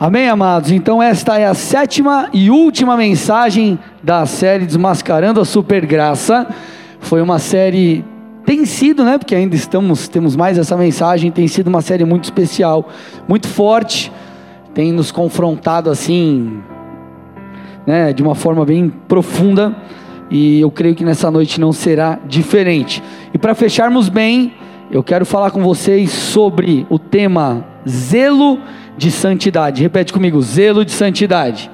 Amém, amados? Então, esta é a sétima e última mensagem da série Desmascarando a Supergraça. Foi uma série, tem sido, né? Porque ainda estamos, temos mais essa mensagem. Tem sido uma série muito especial, muito forte. Tem nos confrontado assim, né? De uma forma bem profunda. E eu creio que nessa noite não será diferente. E para fecharmos bem, eu quero falar com vocês sobre o tema zelo de santidade. Repete comigo: zelo de santidade.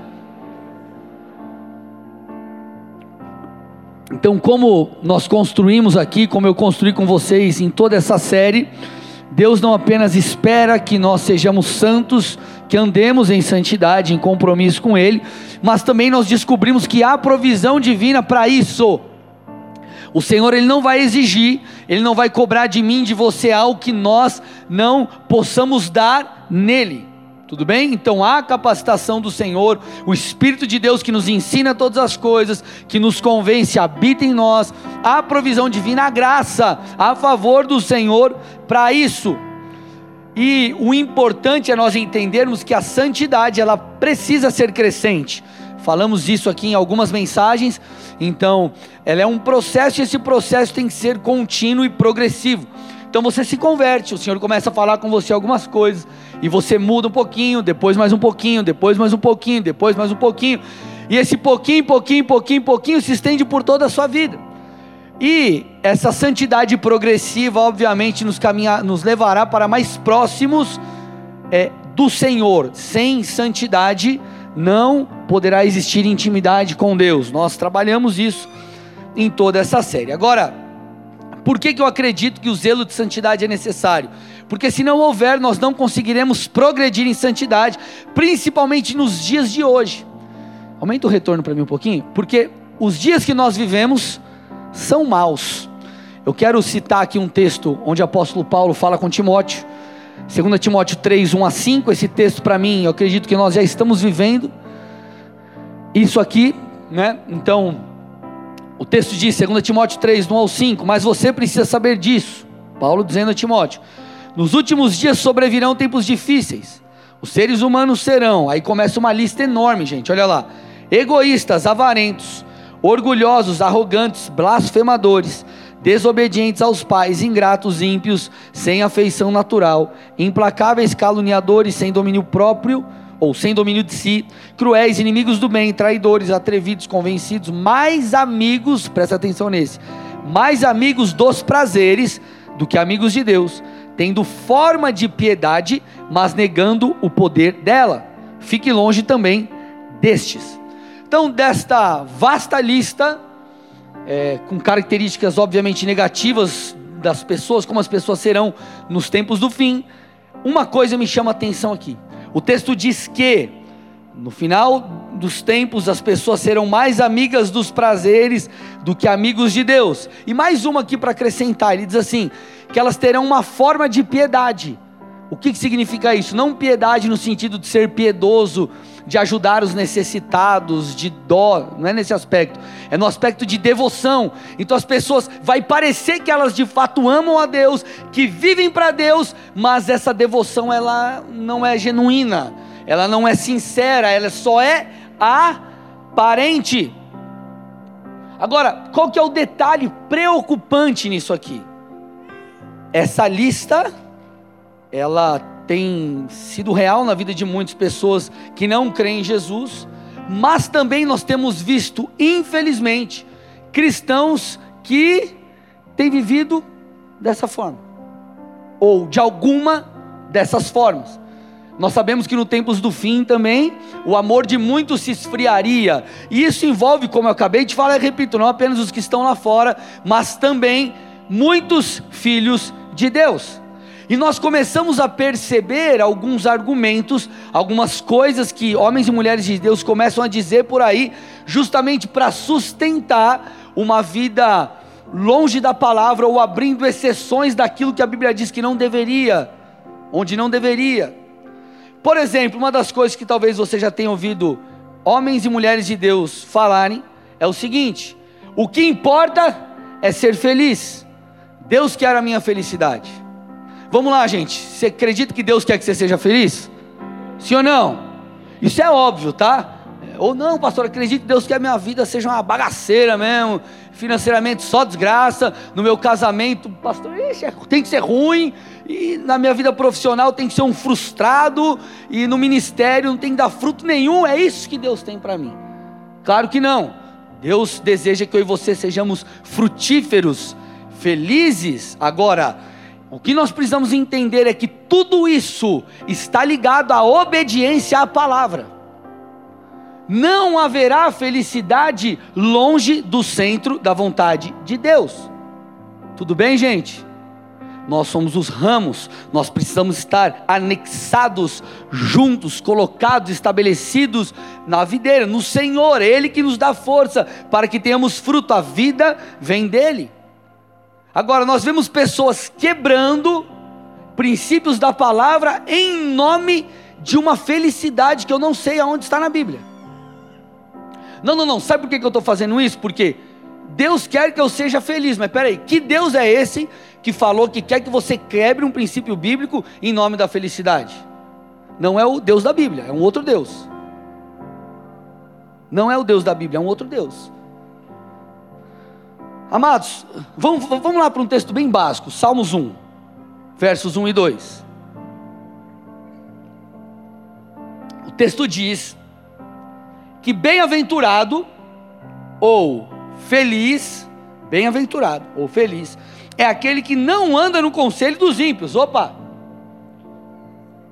Então, como nós construímos aqui, como eu construí com vocês em toda essa série, Deus não apenas espera que nós sejamos santos, que andemos em santidade, em compromisso com Ele, mas também nós descobrimos que há provisão divina para isso. O Senhor ele não vai exigir, ele não vai cobrar de mim, de você algo que nós não possamos dar nele. Tudo bem? Então há capacitação do Senhor, o Espírito de Deus que nos ensina todas as coisas, que nos convence, habita em nós, há provisão divina, a graça a favor do Senhor para isso. E o importante é nós entendermos que a santidade ela precisa ser crescente. Falamos isso aqui em algumas mensagens. Então, ela é um processo e esse processo tem que ser contínuo e progressivo. Então você se converte, o Senhor começa a falar com você algumas coisas, e você muda um pouquinho, depois mais um pouquinho, depois mais um pouquinho, depois mais um pouquinho, e esse pouquinho, pouquinho, pouquinho, pouquinho se estende por toda a sua vida. E essa santidade progressiva, obviamente, nos, caminha, nos levará para mais próximos é, do Senhor. Sem santidade, não poderá existir intimidade com Deus. Nós trabalhamos isso em toda essa série. Agora, por que, que eu acredito que o zelo de santidade é necessário? Porque se não houver, nós não conseguiremos progredir em santidade, principalmente nos dias de hoje. Aumenta o retorno para mim um pouquinho, porque os dias que nós vivemos são maus. Eu quero citar aqui um texto onde o apóstolo Paulo fala com Timóteo, 2 Timóteo 3, 1 a 5. Esse texto para mim, eu acredito que nós já estamos vivendo isso aqui, né? Então, o texto diz, 2 Timóteo 3, 1 ao 5, mas você precisa saber disso. Paulo dizendo a Timóteo: Nos últimos dias sobrevirão tempos difíceis. Os seres humanos serão, aí começa uma lista enorme, gente, olha lá: egoístas, avarentos, orgulhosos, arrogantes, blasfemadores, desobedientes aos pais, ingratos, ímpios, sem afeição natural, implacáveis, caluniadores, sem domínio próprio ou sem domínio de si, cruéis, inimigos do bem, traidores, atrevidos, convencidos, mais amigos, presta atenção nesse, mais amigos dos prazeres do que amigos de Deus, tendo forma de piedade, mas negando o poder dela. Fique longe também destes. Então, desta vasta lista, é, com características obviamente negativas das pessoas, como as pessoas serão nos tempos do fim, uma coisa me chama a atenção aqui. O texto diz que no final dos tempos as pessoas serão mais amigas dos prazeres do que amigos de Deus. E mais uma aqui para acrescentar, ele diz assim: que elas terão uma forma de piedade. O que, que significa isso? Não piedade no sentido de ser piedoso, de ajudar os necessitados, de dó, não é nesse aspecto, é no aspecto de devoção. Então as pessoas vai parecer que elas de fato amam a Deus, que vivem para Deus, mas essa devoção ela não é genuína, ela não é sincera, ela só é aparente. Agora, qual que é o detalhe preocupante nisso aqui? Essa lista ela tem sido real na vida de muitas pessoas que não creem em Jesus, mas também nós temos visto, infelizmente, cristãos que têm vivido dessa forma, ou de alguma dessas formas. Nós sabemos que no tempos do fim também o amor de muitos se esfriaria, e isso envolve, como eu acabei de falar, e repito, não apenas os que estão lá fora, mas também muitos filhos de Deus. E nós começamos a perceber alguns argumentos, algumas coisas que homens e mulheres de Deus começam a dizer por aí, justamente para sustentar uma vida longe da palavra ou abrindo exceções daquilo que a Bíblia diz que não deveria, onde não deveria. Por exemplo, uma das coisas que talvez você já tenha ouvido homens e mulheres de Deus falarem é o seguinte: o que importa é ser feliz. Deus quer a minha felicidade. Vamos lá, gente. Você acredita que Deus quer que você seja feliz? Sim ou não? Isso é óbvio, tá? Ou não, pastor, acredito que Deus quer que minha vida seja uma bagaceira mesmo, financeiramente só desgraça, no meu casamento, pastor, ixi, é, tem que ser ruim, e na minha vida profissional tem que ser um frustrado, e no ministério não tem que dar fruto nenhum, é isso que Deus tem para mim. Claro que não. Deus deseja que eu e você sejamos frutíferos, felizes. Agora, o que nós precisamos entender é que tudo isso está ligado à obediência à palavra não haverá felicidade longe do centro da vontade de Deus. Tudo bem, gente? Nós somos os ramos, nós precisamos estar anexados, juntos, colocados, estabelecidos na videira, no Senhor, Ele que nos dá força para que tenhamos fruto, a vida vem dEle. Agora, nós vemos pessoas quebrando princípios da palavra em nome de uma felicidade que eu não sei aonde está na Bíblia. Não, não, não. Sabe por que, eu estou fazendo isso? Porque Deus quer que eu seja feliz. Mas peraí, que Deus é esse que falou que quer que você quebre um princípio bíblico em nome da felicidade? Não é o Deus da Bíblia, é um outro Deus. Não é o Deus da Bíblia, é um outro Deus. Amados, vamos, vamos lá para um texto bem básico, Salmos 1, versos 1 e 2. O texto diz que bem-aventurado ou feliz, bem-aventurado ou feliz, é aquele que não anda no conselho dos ímpios. Opa!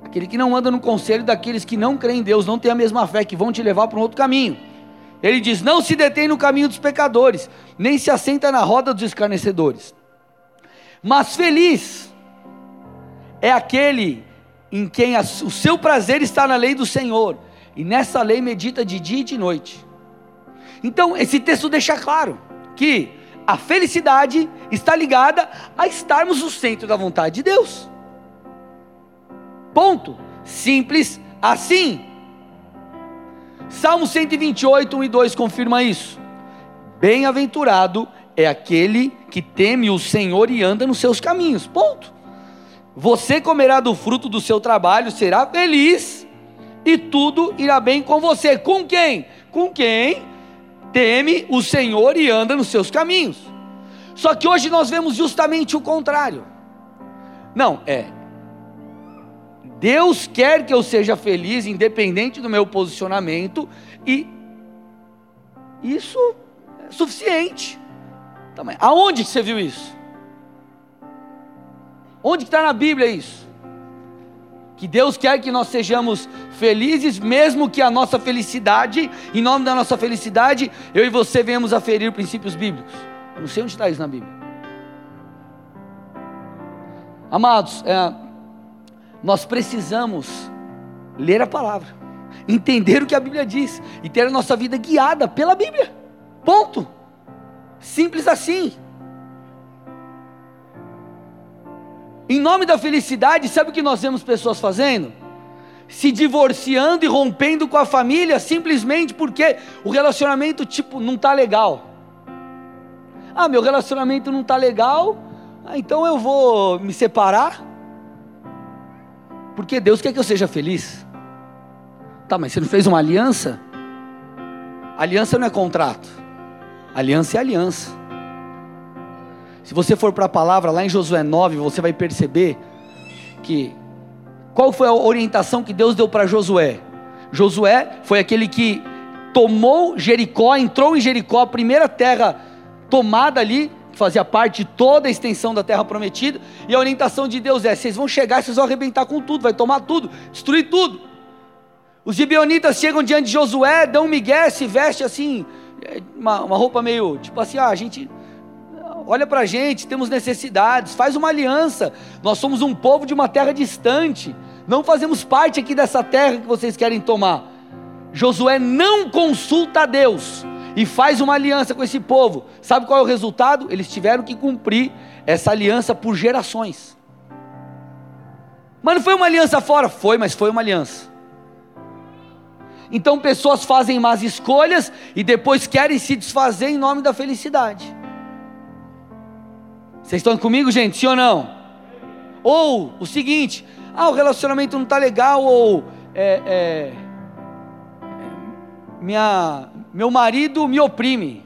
Aquele que não anda no conselho daqueles que não creem em Deus, não têm a mesma fé, que vão te levar para um outro caminho. Ele diz: Não se detém no caminho dos pecadores, nem se assenta na roda dos escarnecedores. Mas feliz é aquele em quem o seu prazer está na lei do Senhor e nessa lei medita de dia e de noite. Então, esse texto deixa claro que a felicidade está ligada a estarmos no centro da vontade de Deus. Ponto. Simples assim. Salmo 128, 1 e 2 confirma isso. Bem-aventurado é aquele que teme o Senhor e anda nos seus caminhos. Ponto. Você comerá do fruto do seu trabalho, será feliz e tudo irá bem com você. Com quem? Com quem teme o Senhor e anda nos seus caminhos. Só que hoje nós vemos justamente o contrário. Não, é. Deus quer que eu seja feliz, independente do meu posicionamento, e isso é suficiente. Aonde que você viu isso? Onde está na Bíblia isso? Que Deus quer que nós sejamos felizes, mesmo que a nossa felicidade, em nome da nossa felicidade, eu e você venhamos a ferir princípios bíblicos. Eu não sei onde está isso na Bíblia. Amados, é, nós precisamos ler a palavra, entender o que a Bíblia diz e ter a nossa vida guiada pela Bíblia. Ponto. Simples assim. Em nome da felicidade, sabe o que nós vemos pessoas fazendo? Se divorciando e rompendo com a família simplesmente porque o relacionamento tipo não tá legal. Ah, meu relacionamento não tá legal, ah, então eu vou me separar. Porque Deus quer que eu seja feliz. Tá, mas você não fez uma aliança? Aliança não é contrato. Aliança é aliança. Se você for para a palavra lá em Josué 9, você vai perceber que qual foi a orientação que Deus deu para Josué? Josué foi aquele que tomou Jericó, entrou em Jericó, a primeira terra tomada ali, fazia parte de toda a extensão da terra prometida, e a orientação de Deus é: vocês vão chegar, vocês vão arrebentar com tudo, vai tomar tudo, destruir tudo. Os gibeonitas chegam diante de Josué, dão um migué, se veste assim, é, uma, uma roupa meio, tipo assim, ah, a gente olha para a gente, temos necessidades, faz uma aliança. Nós somos um povo de uma terra distante, não fazemos parte aqui dessa terra que vocês querem tomar. Josué não consulta a Deus e faz uma aliança com esse povo. Sabe qual é o resultado? Eles tiveram que cumprir essa aliança por gerações. Mas não foi uma aliança fora? Foi, mas foi uma aliança. Então pessoas fazem más escolhas e depois querem se desfazer em nome da felicidade. Vocês estão comigo, gente? Sim ou não? Ou o seguinte: ah, o relacionamento não está legal, ou é, é, minha, meu marido me oprime.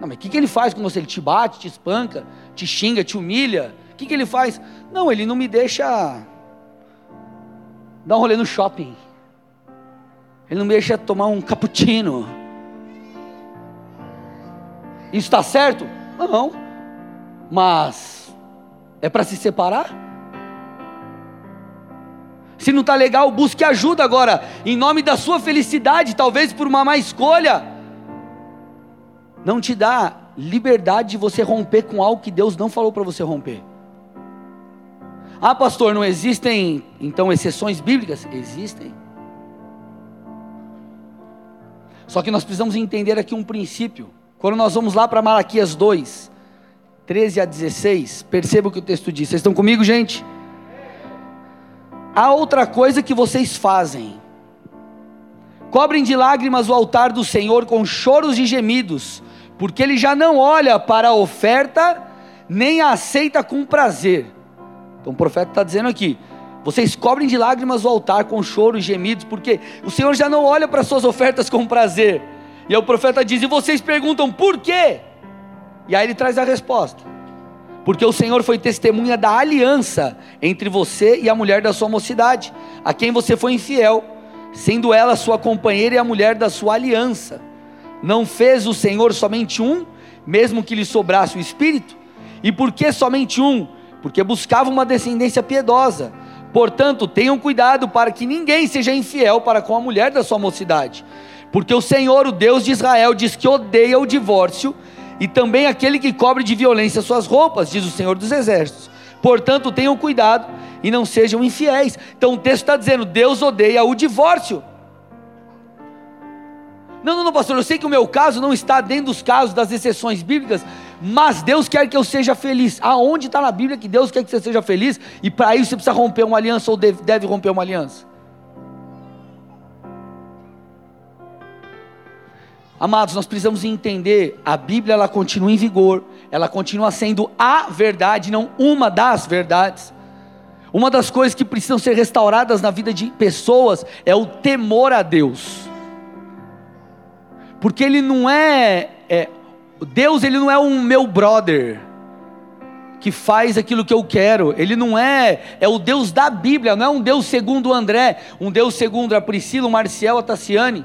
Não, mas o que, que ele faz com você? Ele te bate, te espanca, te xinga, te humilha. O que, que ele faz? Não, ele não me deixa dar um rolê no shopping. Ele não me deixa tomar um cappuccino. Isso está certo? Não. Mas é para se separar? Se não está legal, busque ajuda agora, em nome da sua felicidade, talvez por uma má escolha. Não te dá liberdade de você romper com algo que Deus não falou para você romper. Ah, pastor, não existem então exceções bíblicas? Existem. Só que nós precisamos entender aqui um princípio. Quando nós vamos lá para Malaquias 2, 13 a 16, perceba o que o texto diz. Vocês estão comigo, gente? Há outra coisa que vocês fazem. Cobrem de lágrimas o altar do Senhor com choros e gemidos, porque ele já não olha para a oferta, nem a aceita com prazer. Então o profeta está dizendo aqui: vocês cobrem de lágrimas o altar com choros e gemidos, porque o Senhor já não olha para suas ofertas com prazer. E aí o profeta diz: e vocês perguntam por quê? E aí ele traz a resposta porque o Senhor foi testemunha da aliança entre você e a mulher da sua mocidade, a quem você foi infiel, sendo ela sua companheira e a mulher da sua aliança. Não fez o Senhor somente um, mesmo que lhe sobrasse o espírito? E por que somente um? Porque buscava uma descendência piedosa. Portanto, tenham cuidado para que ninguém seja infiel para com a mulher da sua mocidade. Porque o Senhor, o Deus de Israel, diz que odeia o divórcio e também aquele que cobre de violência suas roupas, diz o Senhor dos Exércitos. Portanto, tenham cuidado e não sejam infiéis. Então o texto está dizendo: Deus odeia o divórcio. Não, não, não, pastor, eu sei que o meu caso não está dentro dos casos das exceções bíblicas, mas Deus quer que eu seja feliz. Aonde está na Bíblia que Deus quer que você seja feliz? E para isso você precisa romper uma aliança ou deve, deve romper uma aliança? Amados, nós precisamos entender, a Bíblia ela continua em vigor, ela continua sendo a verdade, não uma das verdades. Uma das coisas que precisam ser restauradas na vida de pessoas é o temor a Deus. Porque ele não é, é Deus, ele não é um meu brother que faz aquilo que eu quero. Ele não é, é o Deus da Bíblia, não é um Deus segundo o André, um Deus segundo a Priscila, o Marcial, a Tassiane.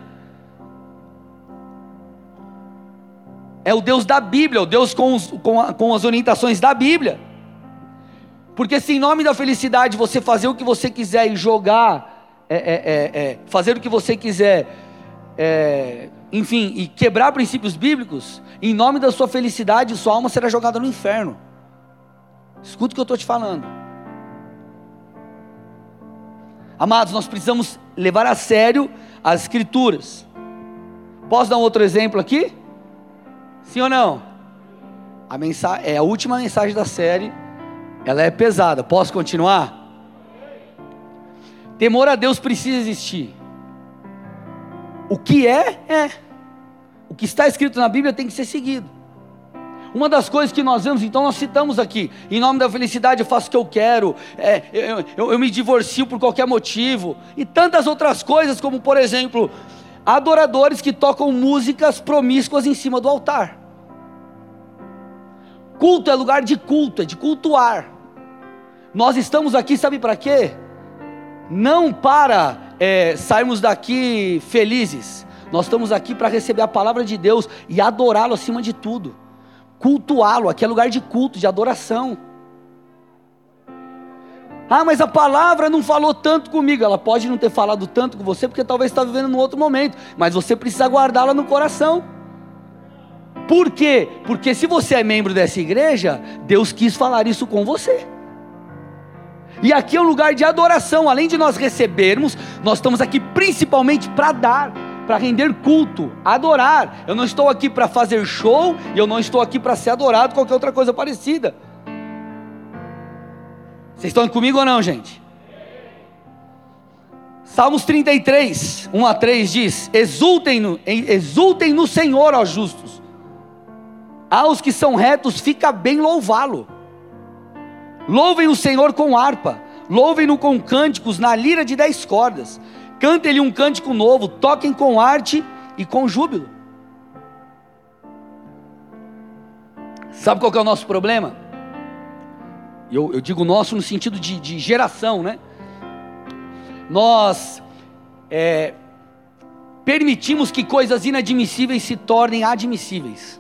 É o Deus da Bíblia, o Deus com, os, com, a, com as orientações da Bíblia. Porque se em nome da felicidade você fazer o que você quiser e jogar, é, é, é, é fazer o que você quiser, é, enfim, e quebrar princípios bíblicos, em nome da sua felicidade, sua alma será jogada no inferno. Escuta o que eu estou te falando. Amados, nós precisamos levar a sério as Escrituras. Posso dar um outro exemplo aqui? Sim ou não? A mensagem é a última mensagem da série. Ela é pesada. Posso continuar? Temor a Deus precisa existir. O que é, é. O que está escrito na Bíblia tem que ser seguido. Uma das coisas que nós vemos, então nós citamos aqui, em nome da felicidade eu faço o que eu quero, é, eu, eu, eu me divorcio por qualquer motivo, e tantas outras coisas, como por exemplo, adoradores que tocam músicas promíscuas em cima do altar. Culto é lugar de culto, é de cultuar. Nós estamos aqui, sabe para quê? Não para é, sairmos daqui felizes. Nós estamos aqui para receber a palavra de Deus e adorá-lo acima de tudo. Cultuá-lo, aqui é lugar de culto, de adoração. Ah, mas a palavra não falou tanto comigo. Ela pode não ter falado tanto com você, porque talvez está vivendo num outro momento. Mas você precisa guardá-la no coração. Por quê? Porque se você é membro dessa igreja, Deus quis falar isso com você. E aqui é um lugar de adoração, além de nós recebermos, nós estamos aqui principalmente para dar, para render culto, adorar. Eu não estou aqui para fazer show e eu não estou aqui para ser adorado, qualquer outra coisa parecida. Vocês estão comigo ou não, gente? Salmos 33, 1 a 3 diz: Exultem no, exultem no Senhor, ó justos aos que são retos fica bem louvá-lo. Louvem o Senhor com harpa, louvem-no com cânticos na lira de dez cordas. Cantem-lhe um cântico novo, toquem com arte e com júbilo. Sabe qual é o nosso problema? Eu, eu digo nosso no sentido de, de geração, né? Nós é, permitimos que coisas inadmissíveis se tornem admissíveis.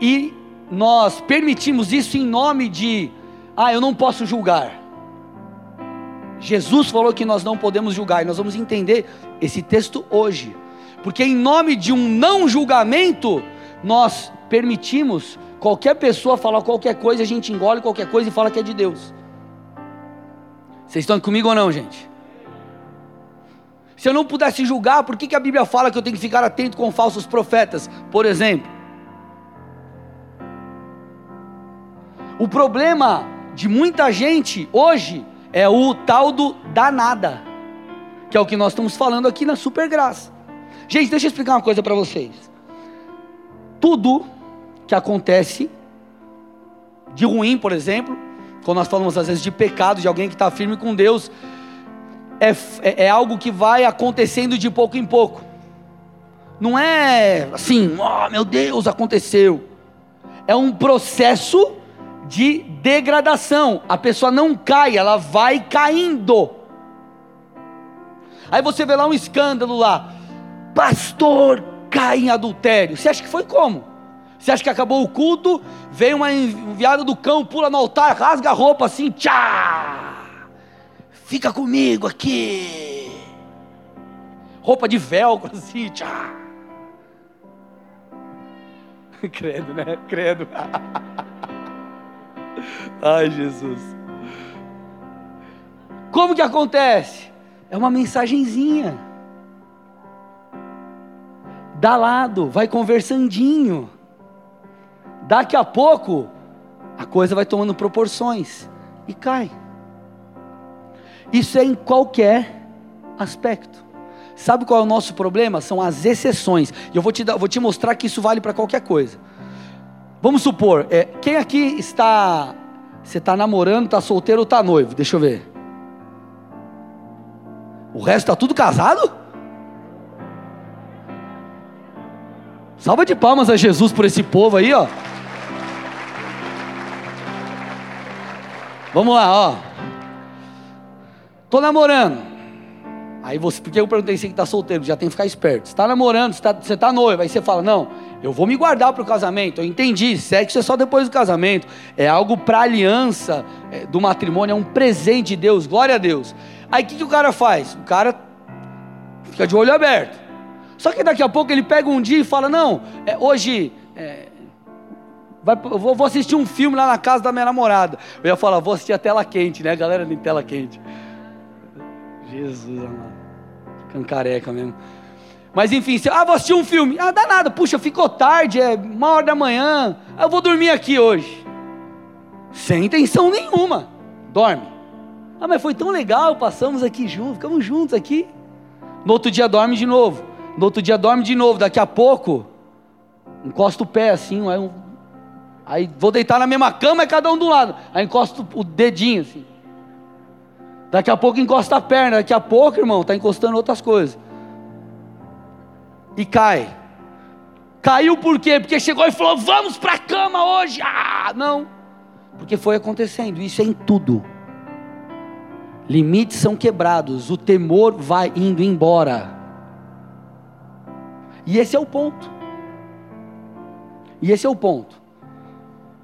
E nós permitimos isso em nome de, ah, eu não posso julgar. Jesus falou que nós não podemos julgar, e nós vamos entender esse texto hoje, porque em nome de um não julgamento, nós permitimos qualquer pessoa falar qualquer coisa, a gente engole qualquer coisa e fala que é de Deus. Vocês estão comigo ou não, gente? Se eu não pudesse julgar, por que, que a Bíblia fala que eu tenho que ficar atento com falsos profetas, por exemplo? O problema de muita gente hoje é o tal do danada, que é o que nós estamos falando aqui na Supergraça. Gente, deixa eu explicar uma coisa para vocês. Tudo que acontece de ruim, por exemplo, quando nós falamos às vezes de pecado, de alguém que está firme com Deus, é, é, é, algo que vai acontecendo de pouco em pouco. Não é assim, oh meu Deus, aconteceu. É um processo de degradação. A pessoa não cai, ela vai caindo. Aí você vê lá um escândalo lá. Pastor cai em adultério. Você acha que foi como? Você acha que acabou o culto? Vem uma enviada do cão, pula no altar, rasga a roupa assim, tchá! Fica comigo aqui. Roupa de velcro assim, tchá! Credo, né? Credo. Ai, Jesus. Como que acontece? É uma mensagenzinha. Dá lado, vai conversandinho. Daqui a pouco, a coisa vai tomando proporções e cai. Isso é em qualquer aspecto. Sabe qual é o nosso problema? São as exceções. E eu vou te, vou te mostrar que isso vale para qualquer coisa. Vamos supor, é, quem aqui está. Você está namorando, está solteiro ou está noivo? Deixa eu ver. O resto está tudo casado? Salva de palmas a Jesus por esse povo aí, ó. Vamos lá, ó. Tô namorando. Aí você, porque eu perguntei se ele está solteiro, já tem que ficar esperto. Você está namorando, você está tá noivo, aí você fala, não, eu vou me guardar para o casamento. Eu entendi, sexo é só depois do casamento. É algo para aliança é, do matrimônio, é um presente de Deus, glória a Deus. Aí o que, que o cara faz? O cara fica de olho aberto. Só que daqui a pouco ele pega um dia e fala, não, é, hoje é, vai, vou, vou, assistir um filme lá na casa da minha namorada. Eu ia falar, vou assistir a tela quente, né? A galera tem tela quente. Jesus amado. Ficando careca mesmo. Mas enfim, ah, vou assistir um filme. Ah, dá nada, puxa, ficou tarde, é uma hora da manhã. Ah, eu vou dormir aqui hoje. Sem intenção nenhuma. Dorme. Ah, mas foi tão legal, passamos aqui juntos, ficamos juntos aqui. No outro dia dorme de novo. No outro dia dorme de novo. Daqui a pouco, encosta o pé assim, aí, um, aí vou deitar na mesma cama, é cada um do lado. Aí encosta o dedinho assim. Daqui a pouco encosta a perna, daqui a pouco, irmão, está encostando outras coisas. E cai. Caiu por quê? Porque chegou e falou: Vamos para a cama hoje. Ah, não. Porque foi acontecendo. Isso é em tudo. Limites são quebrados, o temor vai indo embora. E esse é o ponto. E esse é o ponto.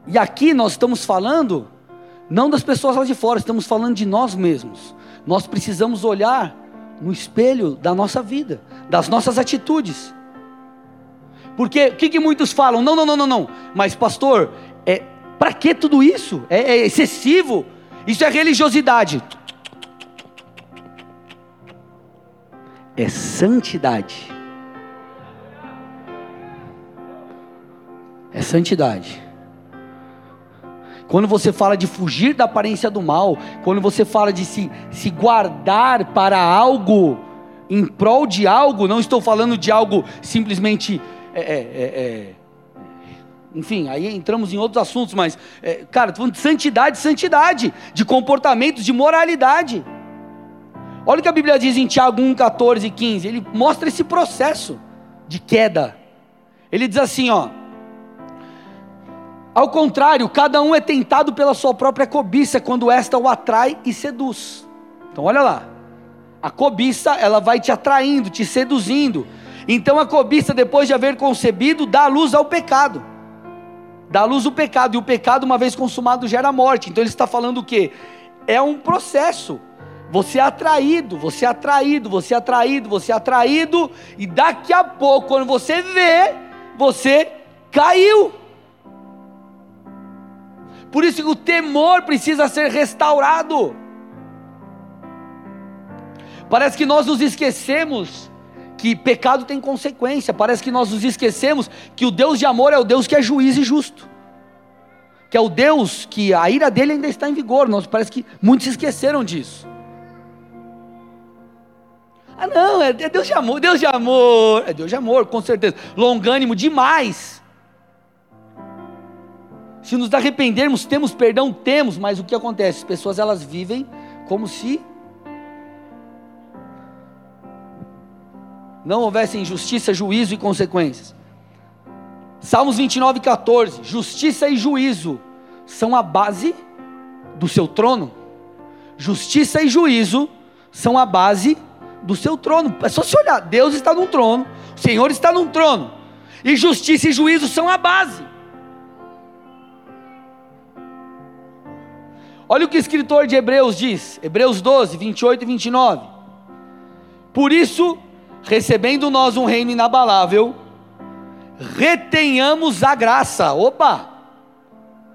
E aqui nós estamos falando não das pessoas lá de fora, estamos falando de nós mesmos. Nós precisamos olhar no espelho da nossa vida, das nossas atitudes. Porque o que, que, muitos falam? Não, não, não, não, não. Mas pastor, é para que tudo isso? É, é excessivo. Isso é religiosidade. É santidade. É santidade. Quando você fala de fugir da aparência do mal, quando você fala de se, se guardar para algo, em prol de algo, não estou falando de algo simplesmente. É, é, é, é enfim, aí entramos em outros assuntos, mas, é, cara, estou falando de santidade, santidade, de comportamentos, de moralidade. Olha o que a Bíblia diz em Tiago 1, 14 e 15. Ele mostra esse processo de queda. Ele diz assim: ó. Ao contrário, cada um é tentado pela sua própria cobiça quando esta o atrai e seduz. Então olha lá. A cobiça, ela vai te atraindo, te seduzindo. Então a cobiça, depois de haver concebido, dá luz ao pecado. Dá luz ao pecado, e o pecado, uma vez consumado, gera morte. Então ele está falando o quê? É um processo. Você é atraído, você é atraído, você é atraído, você é atraído, e daqui a pouco, quando você vê, você caiu. Por isso que o temor precisa ser restaurado. Parece que nós nos esquecemos que pecado tem consequência. Parece que nós nos esquecemos que o Deus de amor é o Deus que é juiz e justo. Que é o Deus que a ira dele ainda está em vigor. Nós parece que muitos esqueceram disso. Ah, não, é Deus de amor, Deus de amor, é Deus de amor, com certeza. Longânimo demais. Se nos arrependermos, temos perdão, temos, mas o que acontece? As pessoas elas vivem como se não houvesse injustiça, juízo e consequências. Salmos 29, 14: Justiça e juízo são a base do seu trono. Justiça e juízo são a base do seu trono. É só se olhar: Deus está num trono, o Senhor está num trono, e justiça e juízo são a base. Olha o que o escritor de Hebreus diz, Hebreus 12, 28 e 29. Por isso, recebendo nós um reino inabalável, retenhamos a graça. Opa!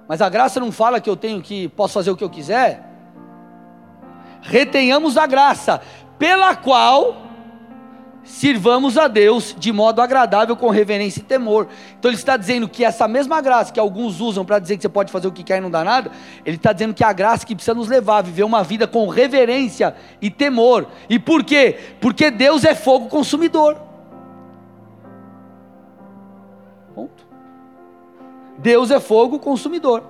Mas a graça não fala que eu tenho que posso fazer o que eu quiser. Retenhamos a graça, pela qual sirvamos a Deus de modo agradável, com reverência e temor. Então ele está dizendo que essa mesma graça que alguns usam para dizer que você pode fazer o que quer e não dá nada, ele está dizendo que é a graça que precisa nos levar a viver uma vida com reverência e temor. E por quê? Porque Deus é fogo consumidor. Ponto. Deus é fogo consumidor.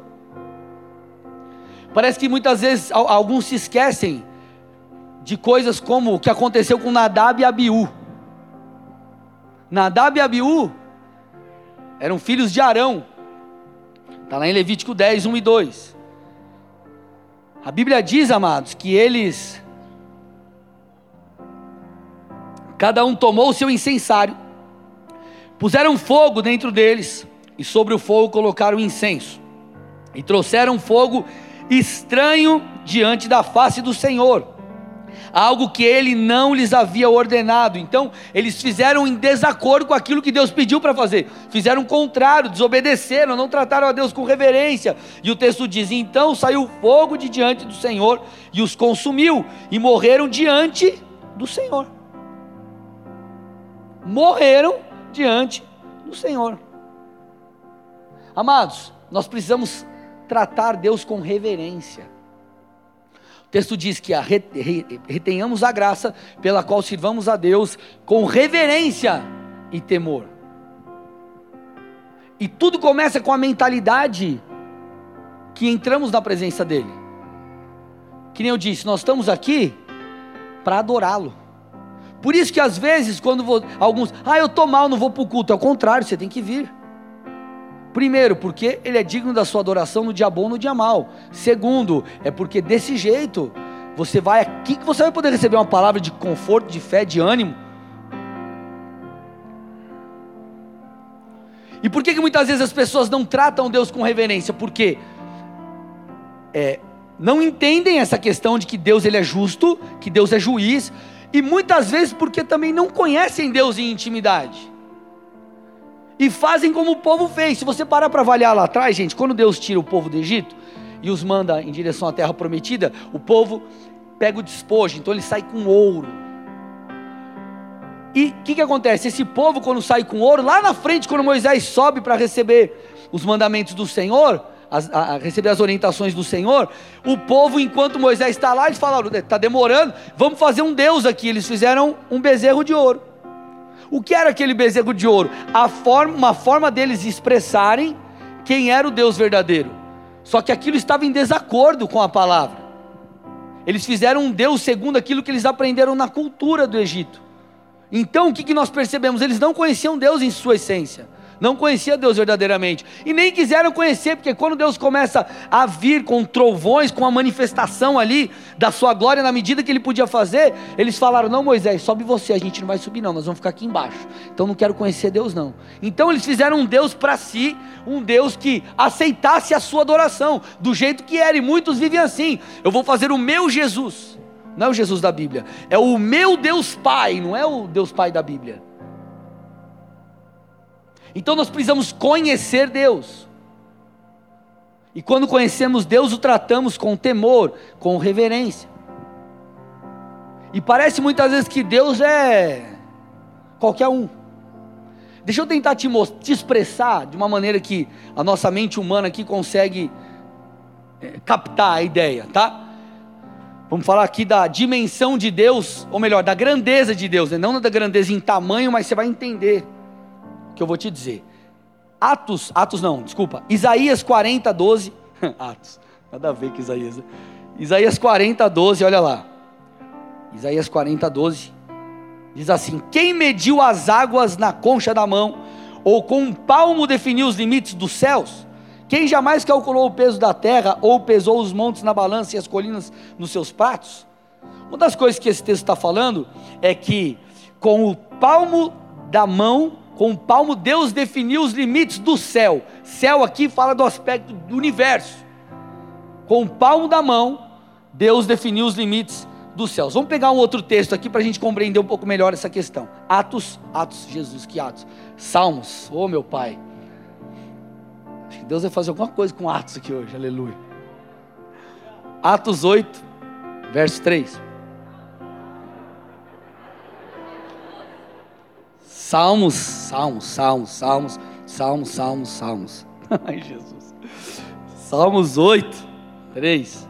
Parece que muitas vezes alguns se esquecem de coisas como o que aconteceu com Nadab e Abiú. Nadab e Abiú eram filhos de Arão. Está lá em Levítico 10, 1 e 2. A Bíblia diz, amados, que eles. Cada um tomou o seu incensário, puseram fogo dentro deles, e sobre o fogo colocaram incenso, e trouxeram fogo estranho diante da face do Senhor algo que ele não lhes havia ordenado. Então, eles fizeram em desacordo com aquilo que Deus pediu para fazer, fizeram o contrário, desobedeceram, não trataram a Deus com reverência. E o texto diz: Então saiu fogo de diante do Senhor e os consumiu, e morreram diante do Senhor. Morreram diante do Senhor. Amados, nós precisamos tratar Deus com reverência. O texto diz que a, retenhamos a graça pela qual sirvamos a Deus com reverência e temor. E tudo começa com a mentalidade que entramos na presença dEle. Que nem eu disse, nós estamos aqui para adorá-lo. Por isso que às vezes, quando vou, alguns, ah, eu estou mal, não vou para o culto. Ao contrário, você tem que vir. Primeiro, porque ele é digno da sua adoração no dia bom, no dia mal. Segundo, é porque desse jeito você vai aqui que você vai poder receber uma palavra de conforto, de fé, de ânimo. E por que, que muitas vezes as pessoas não tratam Deus com reverência? Porque é, não entendem essa questão de que Deus ele é justo, que Deus é juiz, e muitas vezes porque também não conhecem Deus em intimidade e fazem como o povo fez. Se você parar para avaliar lá atrás, gente, quando Deus tira o povo do Egito e os manda em direção à terra prometida, o povo pega o despojo, então ele sai com ouro. E o que, que acontece? Esse povo, quando sai com ouro, lá na frente, quando Moisés sobe para receber os mandamentos do Senhor, as, a, a receber as orientações do Senhor, o povo, enquanto Moisés está lá, eles falaram: está demorando, vamos fazer um Deus aqui. Eles fizeram um bezerro de ouro. O que era aquele bezerro de ouro? Forma, uma forma deles expressarem quem era o Deus verdadeiro. Só que aquilo estava em desacordo com a palavra. Eles fizeram um Deus segundo aquilo que eles aprenderam na cultura do Egito. Então o que nós percebemos? Eles não conheciam Deus em sua essência não conhecia Deus verdadeiramente e nem quiseram conhecer, porque quando Deus começa a vir com trovões, com a manifestação ali da sua glória na medida que ele podia fazer, eles falaram: Não, Moisés, sobe você, a gente não vai subir, não, nós vamos ficar aqui embaixo. Então não quero conhecer Deus, não. Então eles fizeram um Deus para si, um Deus que aceitasse a sua adoração, do jeito que era, e muitos vivem assim: Eu vou fazer o meu Jesus. Não é o Jesus da Bíblia, é o meu Deus Pai, não é o Deus Pai da Bíblia. Então nós precisamos conhecer Deus. E quando conhecemos Deus, o tratamos com temor, com reverência. E parece muitas vezes que Deus é qualquer um. Deixa eu tentar te, te expressar de uma maneira que a nossa mente humana aqui consegue é, captar a ideia, tá? Vamos falar aqui da dimensão de Deus, ou melhor, da grandeza de Deus, né? não da grandeza em tamanho, mas você vai entender que eu vou te dizer. Atos, Atos não, desculpa, Isaías 40, 12. Atos, nada a ver com Isaías. Né? Isaías 40, 12, olha lá. Isaías 40, 12. Diz assim: Quem mediu as águas na concha da mão, ou com um palmo definiu os limites dos céus? Quem jamais calculou o peso da terra, ou pesou os montes na balança e as colinas nos seus pratos? Uma das coisas que esse texto está falando é que com o palmo da mão com o palmo, Deus definiu os limites do céu. Céu aqui fala do aspecto do universo. Com o palmo da mão, Deus definiu os limites dos céus. Vamos pegar um outro texto aqui para a gente compreender um pouco melhor essa questão. Atos, Atos, Jesus, que Atos? Salmos, oh meu Pai. Acho que Deus vai fazer alguma coisa com Atos aqui hoje, aleluia. Atos 8, verso 3. Salmos, Salmos, Salmos, Salmos, Salmos, Salmos, Salmos. Ai, Jesus. Salmos 8, 3.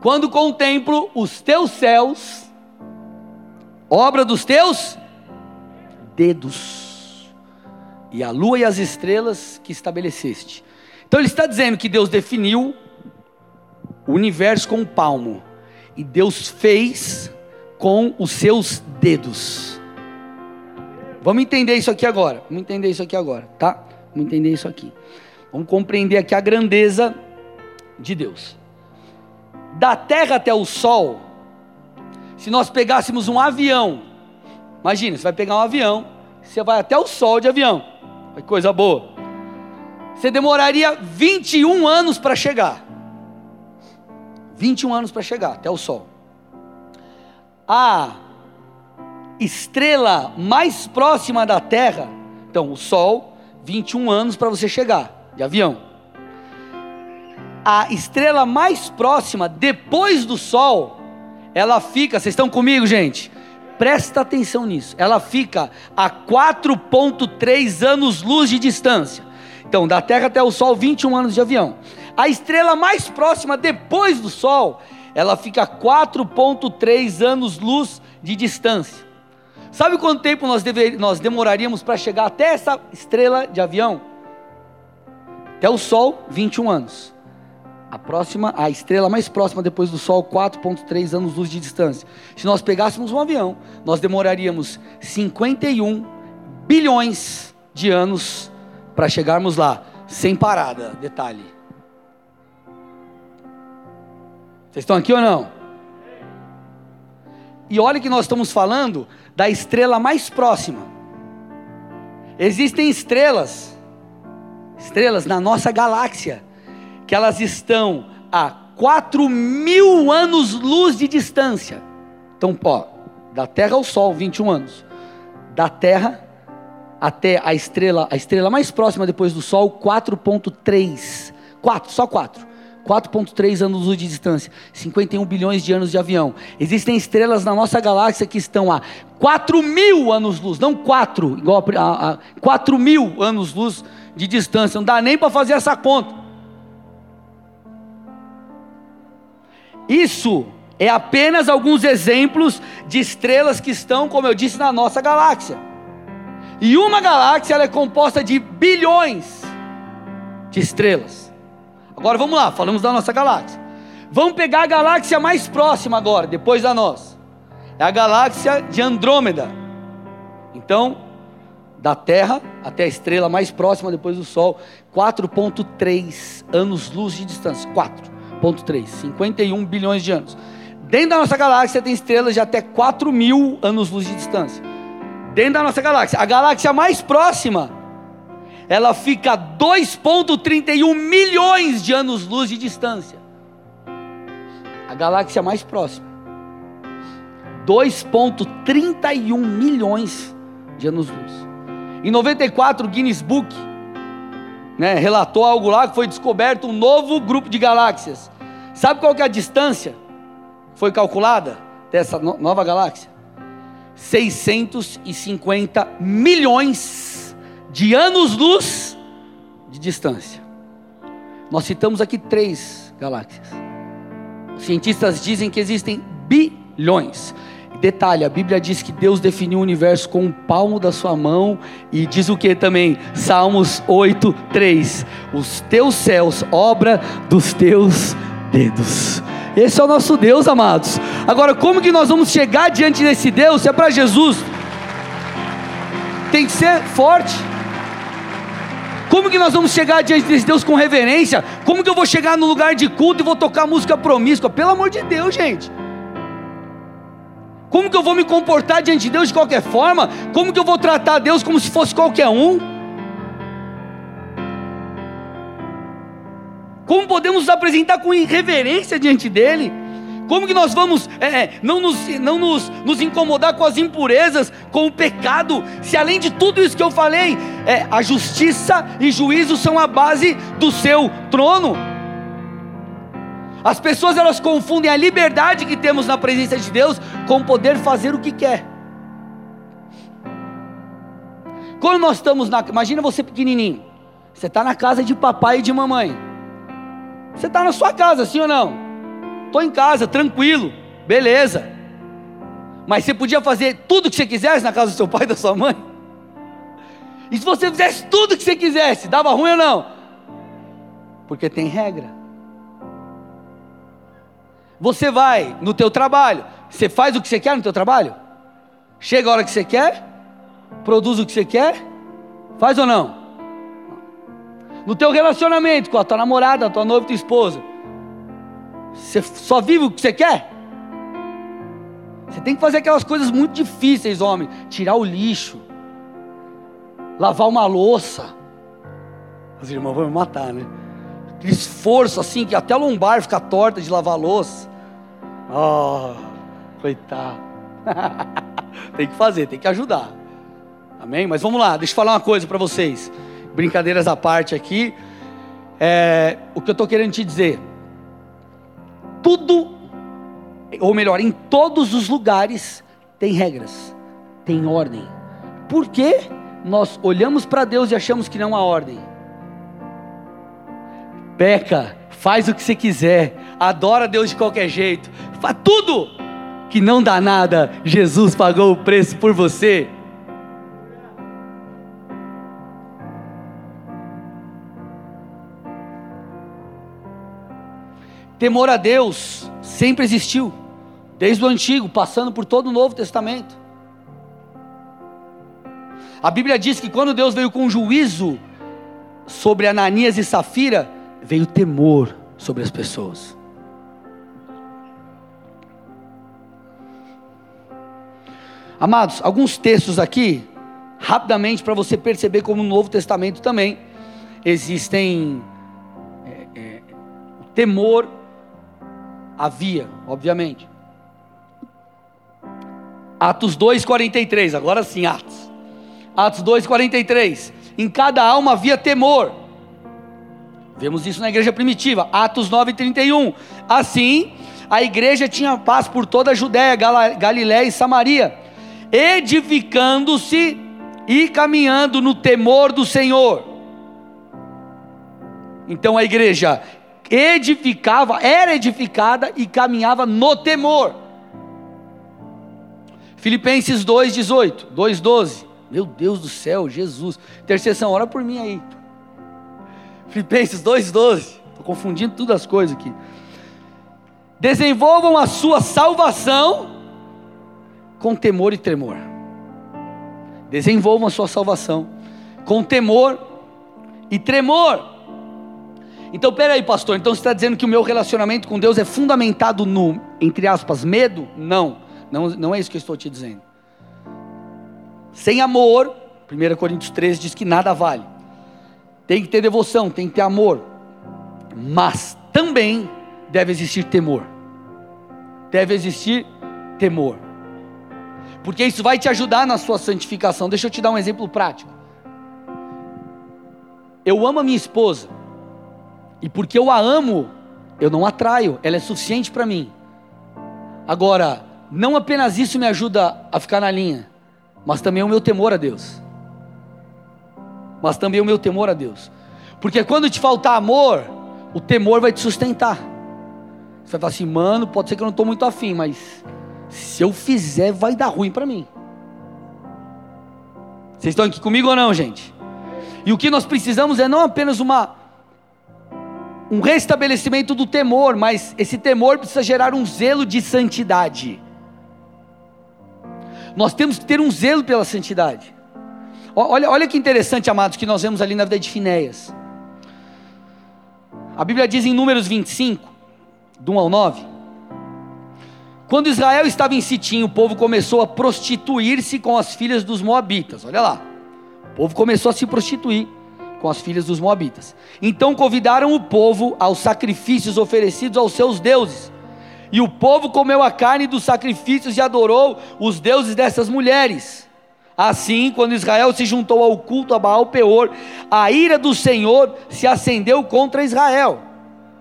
Quando contemplo os teus céus, obra dos teus dedos, e a lua e as estrelas que estabeleceste. Então ele está dizendo que Deus definiu o universo com o palmo, e Deus fez com os seus dedos. Vamos entender isso aqui agora. Vamos entender isso aqui agora, tá? Vamos entender isso aqui. Vamos compreender aqui a grandeza de Deus. Da terra até o sol, se nós pegássemos um avião, imagina, você vai pegar um avião, você vai até o sol de avião, que coisa boa. Você demoraria 21 anos para chegar. 21 anos para chegar até o sol. Ah, estrela mais próxima da Terra, então o Sol, 21 anos para você chegar de avião. A estrela mais próxima depois do Sol, ela fica, vocês estão comigo, gente? Presta atenção nisso. Ela fica a 4.3 anos-luz de distância. Então, da Terra até o Sol, 21 anos de avião. A estrela mais próxima depois do Sol, ela fica a 4.3 anos-luz de distância. Sabe quanto tempo nós, nós demoraríamos para chegar até essa estrela de avião? Até o Sol, 21 anos. A próxima, a estrela mais próxima depois do Sol, 4,3 anos luz de distância. Se nós pegássemos um avião, nós demoraríamos 51 bilhões de anos para chegarmos lá, sem parada. Detalhe. Vocês estão aqui ou não? E olha que nós estamos falando da estrela mais próxima. Existem estrelas, estrelas na nossa galáxia, que elas estão a 4 mil anos-luz de distância. Então, ó, da Terra ao Sol, 21 anos. Da Terra até a estrela, a estrela mais próxima depois do Sol, 4.3. 4, só 4. 4,3 anos de distância, 51 bilhões de anos de avião. Existem estrelas na nossa galáxia que estão a 4 mil anos-luz, não 4, igual a, a, a 4 mil anos-luz de distância, não dá nem para fazer essa conta. Isso é apenas alguns exemplos de estrelas que estão, como eu disse, na nossa galáxia. E uma galáxia é composta de bilhões de estrelas. Agora vamos lá, falamos da nossa galáxia. Vamos pegar a galáxia mais próxima agora, depois da nossa. É a galáxia de Andrômeda. Então, da Terra até a estrela mais próxima depois do Sol, 4,3 anos-luz de distância. 4,3, 51 bilhões de anos. Dentro da nossa galáxia tem estrelas de até 4 mil anos-luz de distância. Dentro da nossa galáxia. A galáxia mais próxima, ela fica a 2,31 milhões de anos-luz de distância. A galáxia mais próxima. 2,31 milhões de anos-luz. Em 94, o Guinness Book né, relatou algo lá que foi descoberto um novo grupo de galáxias. Sabe qual que é a distância? foi calculada dessa nova galáxia? 650 milhões de anos-luz de distância. Nós citamos aqui três galáxias. Os cientistas dizem que existem bilhões. Detalhe, a Bíblia diz que Deus definiu o universo com o palmo da sua mão e diz o que também? Salmos 8, 3. Os teus céus, obra dos teus dedos. Esse é o nosso Deus, amados. Agora, como que nós vamos chegar diante desse Deus? Se é para Jesus, tem que ser forte. Como que nós vamos chegar diante desse Deus com reverência? Como que eu vou chegar no lugar de culto e vou tocar música promíscua? Pelo amor de Deus, gente. Como que eu vou me comportar diante de Deus de qualquer forma? Como que eu vou tratar Deus como se fosse qualquer um? Como podemos nos apresentar com irreverência diante dele? Como que nós vamos é, é, não, nos, não nos, nos incomodar com as impurezas, com o pecado, se além de tudo isso que eu falei, é, a justiça e juízo são a base do seu trono? As pessoas elas confundem a liberdade que temos na presença de Deus com poder fazer o que quer. Quando nós estamos na, imagina você pequenininho, você está na casa de papai e de mamãe. Você está na sua casa, sim ou não? Estou em casa, tranquilo, beleza. Mas você podia fazer tudo o que você quisesse na casa do seu pai e da sua mãe? E se você fizesse tudo o que você quisesse, dava ruim ou não? Porque tem regra. Você vai no teu trabalho, você faz o que você quer no teu trabalho? Chega a hora que você quer? Produz o que você quer? Faz ou não? no teu relacionamento com a tua namorada, a tua noiva, tua esposa. Você só vive o que você quer? Você tem que fazer aquelas coisas muito difíceis, homem. Tirar o lixo, lavar uma louça. Os irmãos vão me matar, né? Aquele esforço assim, que até a lombar fica torta de lavar louça. Oh, coitado. tem que fazer, tem que ajudar. Amém? Mas vamos lá, deixa eu falar uma coisa para vocês brincadeiras à parte aqui, é, o que eu estou querendo te dizer, tudo, ou melhor, em todos os lugares tem regras, tem ordem. Por que nós olhamos para Deus e achamos que não há ordem? Peca, faz o que você quiser, adora Deus de qualquer jeito, faz tudo que não dá nada, Jesus pagou o preço por você. Temor a Deus sempre existiu, desde o Antigo, passando por todo o Novo Testamento. A Bíblia diz que quando Deus veio com juízo sobre Ananias e Safira, veio temor sobre as pessoas. Amados, alguns textos aqui, rapidamente, para você perceber como no Novo Testamento também existem é, é, temor Havia, obviamente. Atos 2:43, agora sim, Atos. Atos 2:43. Em cada alma havia temor. Vemos isso na igreja primitiva. Atos 9:31. Assim, a igreja tinha paz por toda a Judéia, Galiléia e Samaria, edificando-se e caminhando no temor do Senhor. Então a igreja edificava, era edificada e caminhava no temor. Filipenses 2,18, 2,12. Meu Deus do céu, Jesus. Intercessão, ora por mim aí. Filipenses 2,12. Estou confundindo todas as coisas aqui. desenvolvam a sua salvação com temor e tremor. Desenvolvam a sua salvação com temor e tremor. Então, peraí, pastor. Então você está dizendo que o meu relacionamento com Deus é fundamentado no, entre aspas, medo? Não, não, não é isso que eu estou te dizendo. Sem amor, 1 Coríntios 13 diz que nada vale. Tem que ter devoção, tem que ter amor. Mas também deve existir temor. Deve existir temor. Porque isso vai te ajudar na sua santificação. Deixa eu te dar um exemplo prático. Eu amo a minha esposa. E porque eu a amo, eu não atraio, ela é suficiente para mim. Agora, não apenas isso me ajuda a ficar na linha, mas também o meu temor a Deus. Mas também o meu temor a Deus. Porque quando te faltar amor, o temor vai te sustentar. Você vai falar assim, mano, pode ser que eu não estou muito afim, mas se eu fizer, vai dar ruim para mim. Vocês estão aqui comigo ou não, gente? E o que nós precisamos é não apenas uma um restabelecimento do temor, mas esse temor precisa gerar um zelo de santidade. Nós temos que ter um zelo pela santidade. Olha, olha que interessante, amados, que nós vemos ali na vida de Finéias. A Bíblia diz em Números 25, do 1 ao 9. Quando Israel estava em Sitim, o povo começou a prostituir-se com as filhas dos Moabitas. Olha lá. O povo começou a se prostituir com as filhas dos Moabitas. Então convidaram o povo aos sacrifícios oferecidos aos seus deuses. E o povo comeu a carne dos sacrifícios e adorou os deuses dessas mulheres. Assim, quando Israel se juntou ao culto a Baal Peor, a ira do Senhor se acendeu contra Israel.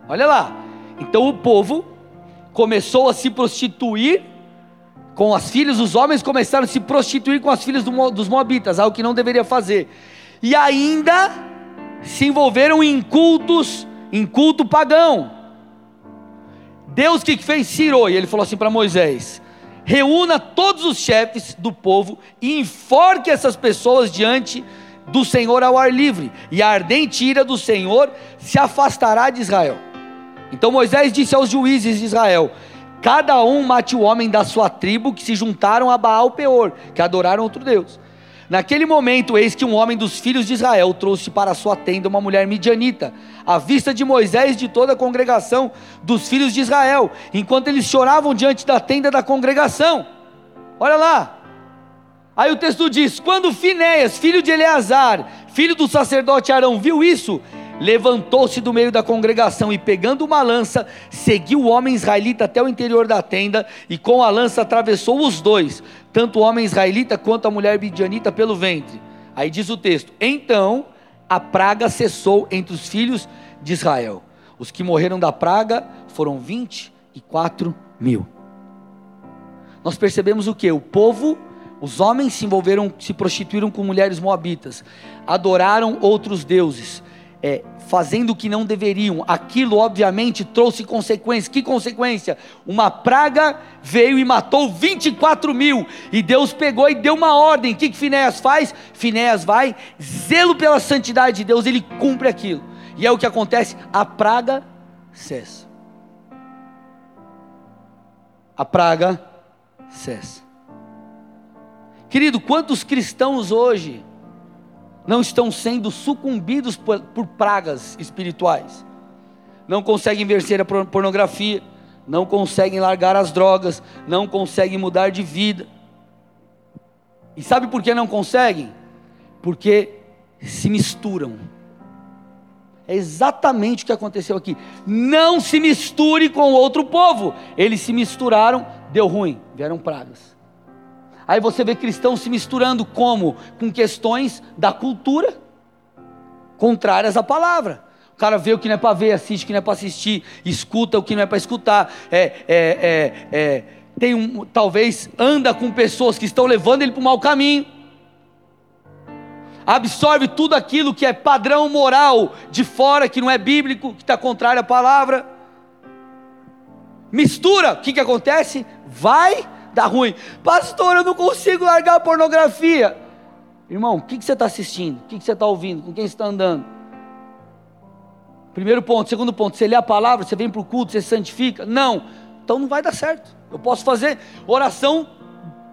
Olha lá. Então o povo começou a se prostituir com as filhas, os homens começaram a se prostituir com as filhas dos Moabitas, algo que não deveria fazer. E ainda se envolveram em cultos, em culto pagão. Deus que fez Ciro, e ele falou assim para Moisés: reúna todos os chefes do povo e enforque essas pessoas diante do Senhor ao ar livre, e a ardente ira do Senhor se afastará de Israel. Então Moisés disse aos juízes de Israel: Cada um mate o homem da sua tribo que se juntaram a Baal Peor, que adoraram outro Deus. Naquele momento, eis que um homem dos filhos de Israel trouxe para sua tenda uma mulher midianita, à vista de Moisés e de toda a congregação dos filhos de Israel, enquanto eles choravam diante da tenda da congregação. Olha lá. Aí o texto diz: Quando Finéias, filho de Eleazar, filho do sacerdote Arão, viu isso, levantou-se do meio da congregação e, pegando uma lança, seguiu o homem israelita até o interior da tenda e com a lança atravessou os dois, tanto o homem israelita quanto a mulher midianita pelo ventre. Aí diz o texto: Então a praga cessou entre os filhos de Israel. Os que morreram da praga foram 24 mil. Nós percebemos o que? O povo, os homens se envolveram, se prostituíram com mulheres moabitas, adoraram outros deuses, é, fazendo o que não deveriam. Aquilo, obviamente, trouxe consequências. Que consequência? Uma praga veio e matou 24 mil. E Deus pegou e deu uma ordem. O que, que Finéas faz? Finéas vai, zelo pela santidade de Deus, ele cumpre aquilo. E é o que acontece: a praga cessa. A praga cessa. Querido, quantos cristãos hoje não estão sendo sucumbidos por, por pragas espirituais, não conseguem vencer a pornografia, não conseguem largar as drogas, não conseguem mudar de vida. E sabe por que não conseguem? Porque se misturam. É exatamente o que aconteceu aqui. Não se misture com outro povo. Eles se misturaram, deu ruim, vieram pragas. Aí você vê cristãos se misturando como? Com questões da cultura, contrárias à palavra. O cara vê o que não é para ver, assiste o que não é para assistir, escuta o que não é para escutar. É, é, é, é, tem um, talvez anda com pessoas que estão levando ele para o mau caminho. Absorve tudo aquilo que é padrão moral de fora, que não é bíblico, que está contrário à palavra. Mistura, o que, que acontece? Vai dá ruim. Pastor, eu não consigo largar a pornografia. Irmão, o que, que você está assistindo? O que, que você está ouvindo? Com quem você está andando? Primeiro ponto. Segundo ponto, você lê a palavra, você vem para o culto, você se santifica? Não. então não vai dar certo. Eu posso fazer oração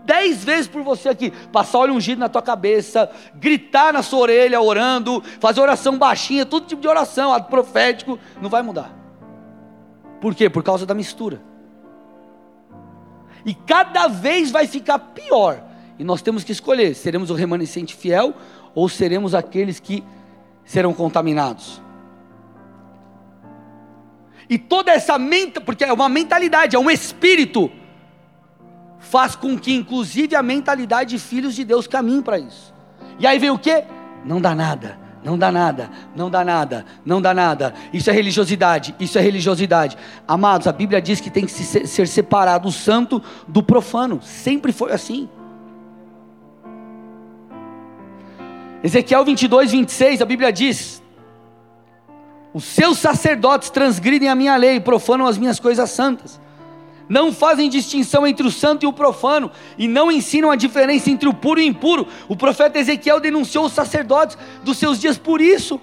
dez vezes por você aqui, passar óleo ungido na tua cabeça, gritar na sua orelha orando, fazer oração baixinha, todo tipo de oração, ato profético, não vai mudar. Por quê? Por causa da mistura. E cada vez vai ficar pior. E nós temos que escolher: seremos o remanescente fiel ou seremos aqueles que serão contaminados. E toda essa mente, porque é uma mentalidade, é um espírito faz com que, inclusive, a mentalidade de filhos de Deus caminhe para isso. E aí vem o que? Não dá nada, não dá nada, não dá nada, não dá nada. Isso é religiosidade, isso é religiosidade. Amados, a Bíblia diz que tem que ser separado o santo do profano, sempre foi assim. Ezequiel 22, 26, a Bíblia diz: Os seus sacerdotes transgridem a minha lei profanam as minhas coisas santas não fazem distinção entre o santo e o profano, e não ensinam a diferença entre o puro e o impuro. O profeta Ezequiel denunciou os sacerdotes dos seus dias por isso.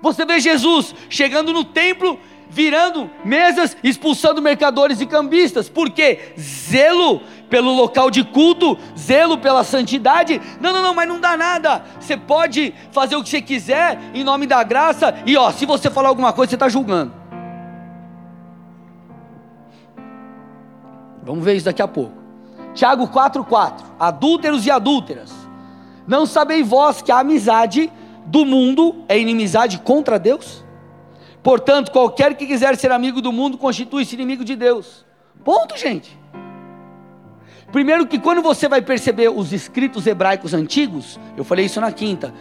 Você vê Jesus chegando no templo, virando mesas, expulsando mercadores e cambistas, por quê? Zelo pelo local de culto, zelo pela santidade. Não, não, não, mas não dá nada. Você pode fazer o que você quiser em nome da graça, e ó, se você falar alguma coisa, você está julgando. Vamos ver isso daqui a pouco. Tiago 4,4: Adúlteros e adúlteras, não sabeis vós que a amizade do mundo é inimizade contra Deus? Portanto, qualquer que quiser ser amigo do mundo constitui-se inimigo de Deus. Ponto, gente. Primeiro que quando você vai perceber os escritos hebraicos antigos, eu falei isso na quinta,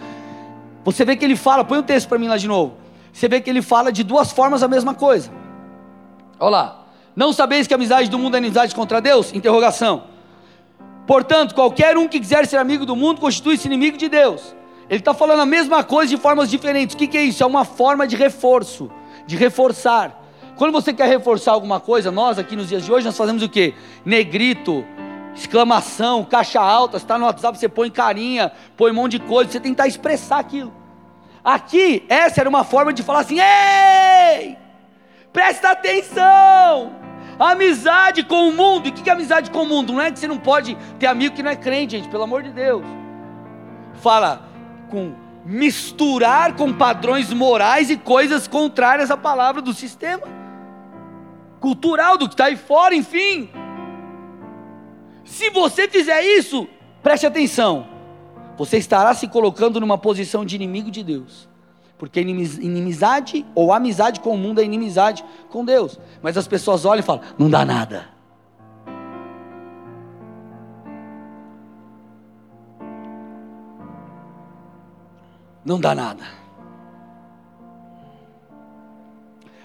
você vê que ele fala, põe o texto para mim lá de novo. Você vê que ele fala de duas formas a mesma coisa. Olha lá. Não sabeis que a amizade do mundo é amizade contra Deus? Interrogação. Portanto, qualquer um que quiser ser amigo do mundo constitui-se inimigo de Deus. Ele está falando a mesma coisa de formas diferentes. O que, que é isso? É uma forma de reforço, de reforçar. Quando você quer reforçar alguma coisa, nós aqui nos dias de hoje, nós fazemos o que? Negrito, exclamação, caixa alta, está no WhatsApp, você põe carinha, põe um monte de coisa, você tentar expressar aquilo. Aqui, essa era uma forma de falar assim: ei, presta atenção. Amizade com o mundo. E o que é amizade com o mundo? Não é que você não pode ter amigo que não é crente, gente, pelo amor de Deus. Fala com misturar com padrões morais e coisas contrárias à palavra do sistema cultural, do que está aí fora, enfim. Se você fizer isso, preste atenção, você estará se colocando numa posição de inimigo de Deus. Porque inimizade ou amizade com o mundo é inimizade com Deus. Mas as pessoas olham e falam: não dá nada. Não dá nada.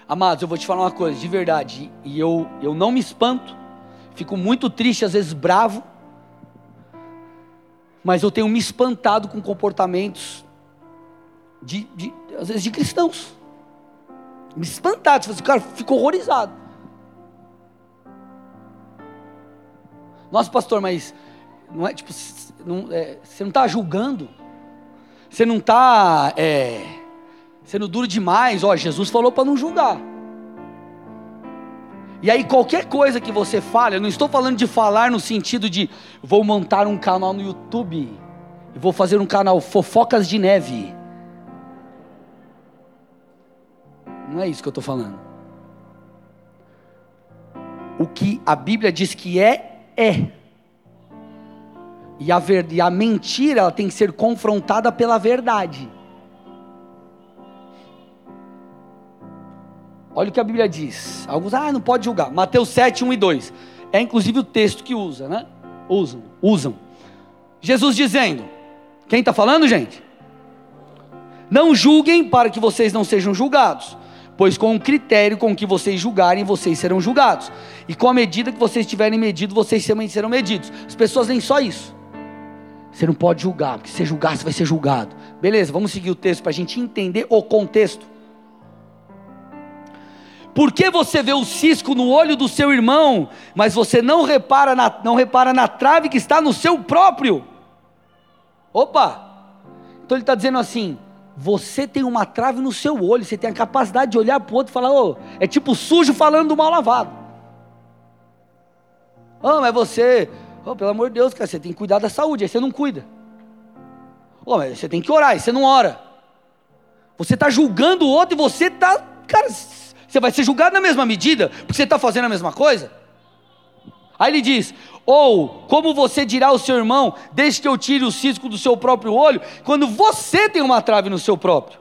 Amados, eu vou te falar uma coisa, de verdade, e eu, eu não me espanto, fico muito triste, às vezes bravo, mas eu tenho me espantado com comportamentos de, de às vezes de cristãos. Me espantado, assim, cara, fico horrorizado. Nossa, pastor, mas não é tipo, não, é, você não está julgando, você não está é, sendo duro demais. Ó, Jesus falou para não julgar. E aí, qualquer coisa que você fale, eu não estou falando de falar no sentido de vou montar um canal no YouTube, vou fazer um canal Fofocas de Neve. Não é isso que eu estou falando. O que a Bíblia diz que é, é. E a, ver, e a mentira ela tem que ser confrontada pela verdade. Olha o que a Bíblia diz. Alguns, ah, não pode julgar. Mateus 7, 1 e 2. É inclusive o texto que usa, né? Usam, usam. Jesus dizendo. Quem está falando, gente? Não julguem para que vocês não sejam julgados pois com o critério com que vocês julgarem, vocês serão julgados, e com a medida que vocês tiverem medido, vocês também serão medidos. As pessoas nem só isso. Você não pode julgar, porque se você julgar, você vai ser julgado. Beleza, vamos seguir o texto para a gente entender o contexto. Por que você vê o cisco no olho do seu irmão, mas você não repara na, não repara na trave que está no seu próprio? Opa! Então ele está dizendo assim: você tem uma trave no seu olho, você tem a capacidade de olhar para o outro e falar, oh, é tipo sujo falando do mal lavado. Oh, mas você, oh, pelo amor de Deus, cara, você tem que cuidar da saúde, aí você não cuida. Oh, mas você tem que orar, aí você não ora. Você está julgando o outro e você está, cara, você vai ser julgado na mesma medida, porque você está fazendo a mesma coisa. Aí ele diz: Ou como você dirá ao seu irmão, deixe que eu tire o cisco do seu próprio olho, quando você tem uma trave no seu próprio.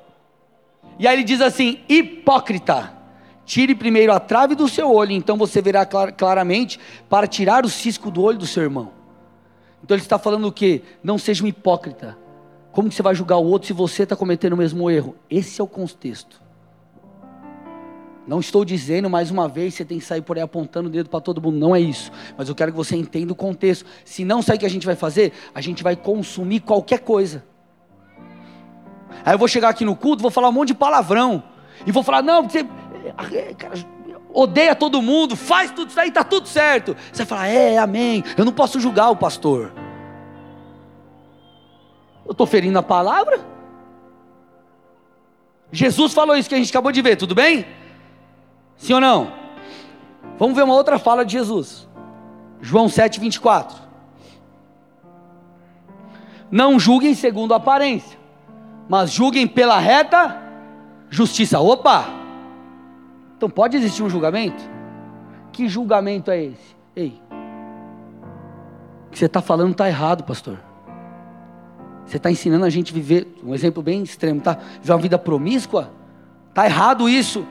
E aí ele diz assim: Hipócrita, tire primeiro a trave do seu olho, então você verá clar, claramente para tirar o cisco do olho do seu irmão. Então ele está falando o que? Não seja um hipócrita. Como que você vai julgar o outro se você está cometendo o mesmo erro? Esse é o contexto. Não estou dizendo mais uma vez você tem que sair por aí apontando o dedo para todo mundo, não é isso. Mas eu quero que você entenda o contexto. Se não sabe o que a gente vai fazer, a gente vai consumir qualquer coisa. Aí eu vou chegar aqui no culto, vou falar um monte de palavrão. E vou falar, não, você cara, odeia todo mundo, faz tudo isso aí, está tudo certo. Você vai falar, é, amém. Eu não posso julgar o pastor. Eu estou ferindo a palavra? Jesus falou isso que a gente acabou de ver, tudo bem? Sim ou não? Vamos ver uma outra fala de Jesus. João 7, 24. Não julguem segundo a aparência, mas julguem pela reta justiça. Opa! Então pode existir um julgamento? Que julgamento é esse? Ei, o que você está falando está errado, pastor. Você está ensinando a gente a viver, um exemplo bem extremo, tá? Viver uma vida promíscua? Está errado isso.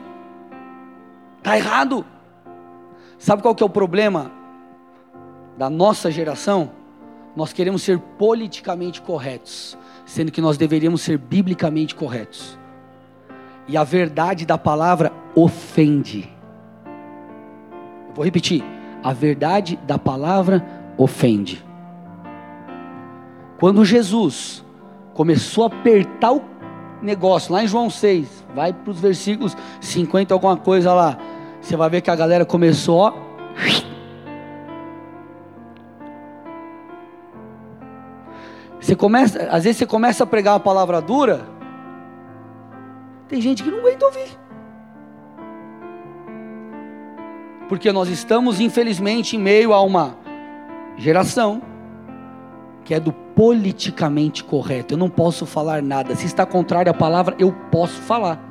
Está errado. Sabe qual que é o problema da nossa geração? Nós queremos ser politicamente corretos, sendo que nós deveríamos ser biblicamente corretos. E a verdade da palavra ofende. Vou repetir. A verdade da palavra ofende. Quando Jesus começou a apertar o negócio, lá em João 6, vai para os versículos 50, alguma coisa lá. Você vai ver que a galera começou, ó. Você começa, às vezes você começa a pregar uma palavra dura, tem gente que não aguenta ouvir. Porque nós estamos, infelizmente, em meio a uma geração que é do politicamente correto. Eu não posso falar nada. Se está contrário à palavra, eu posso falar.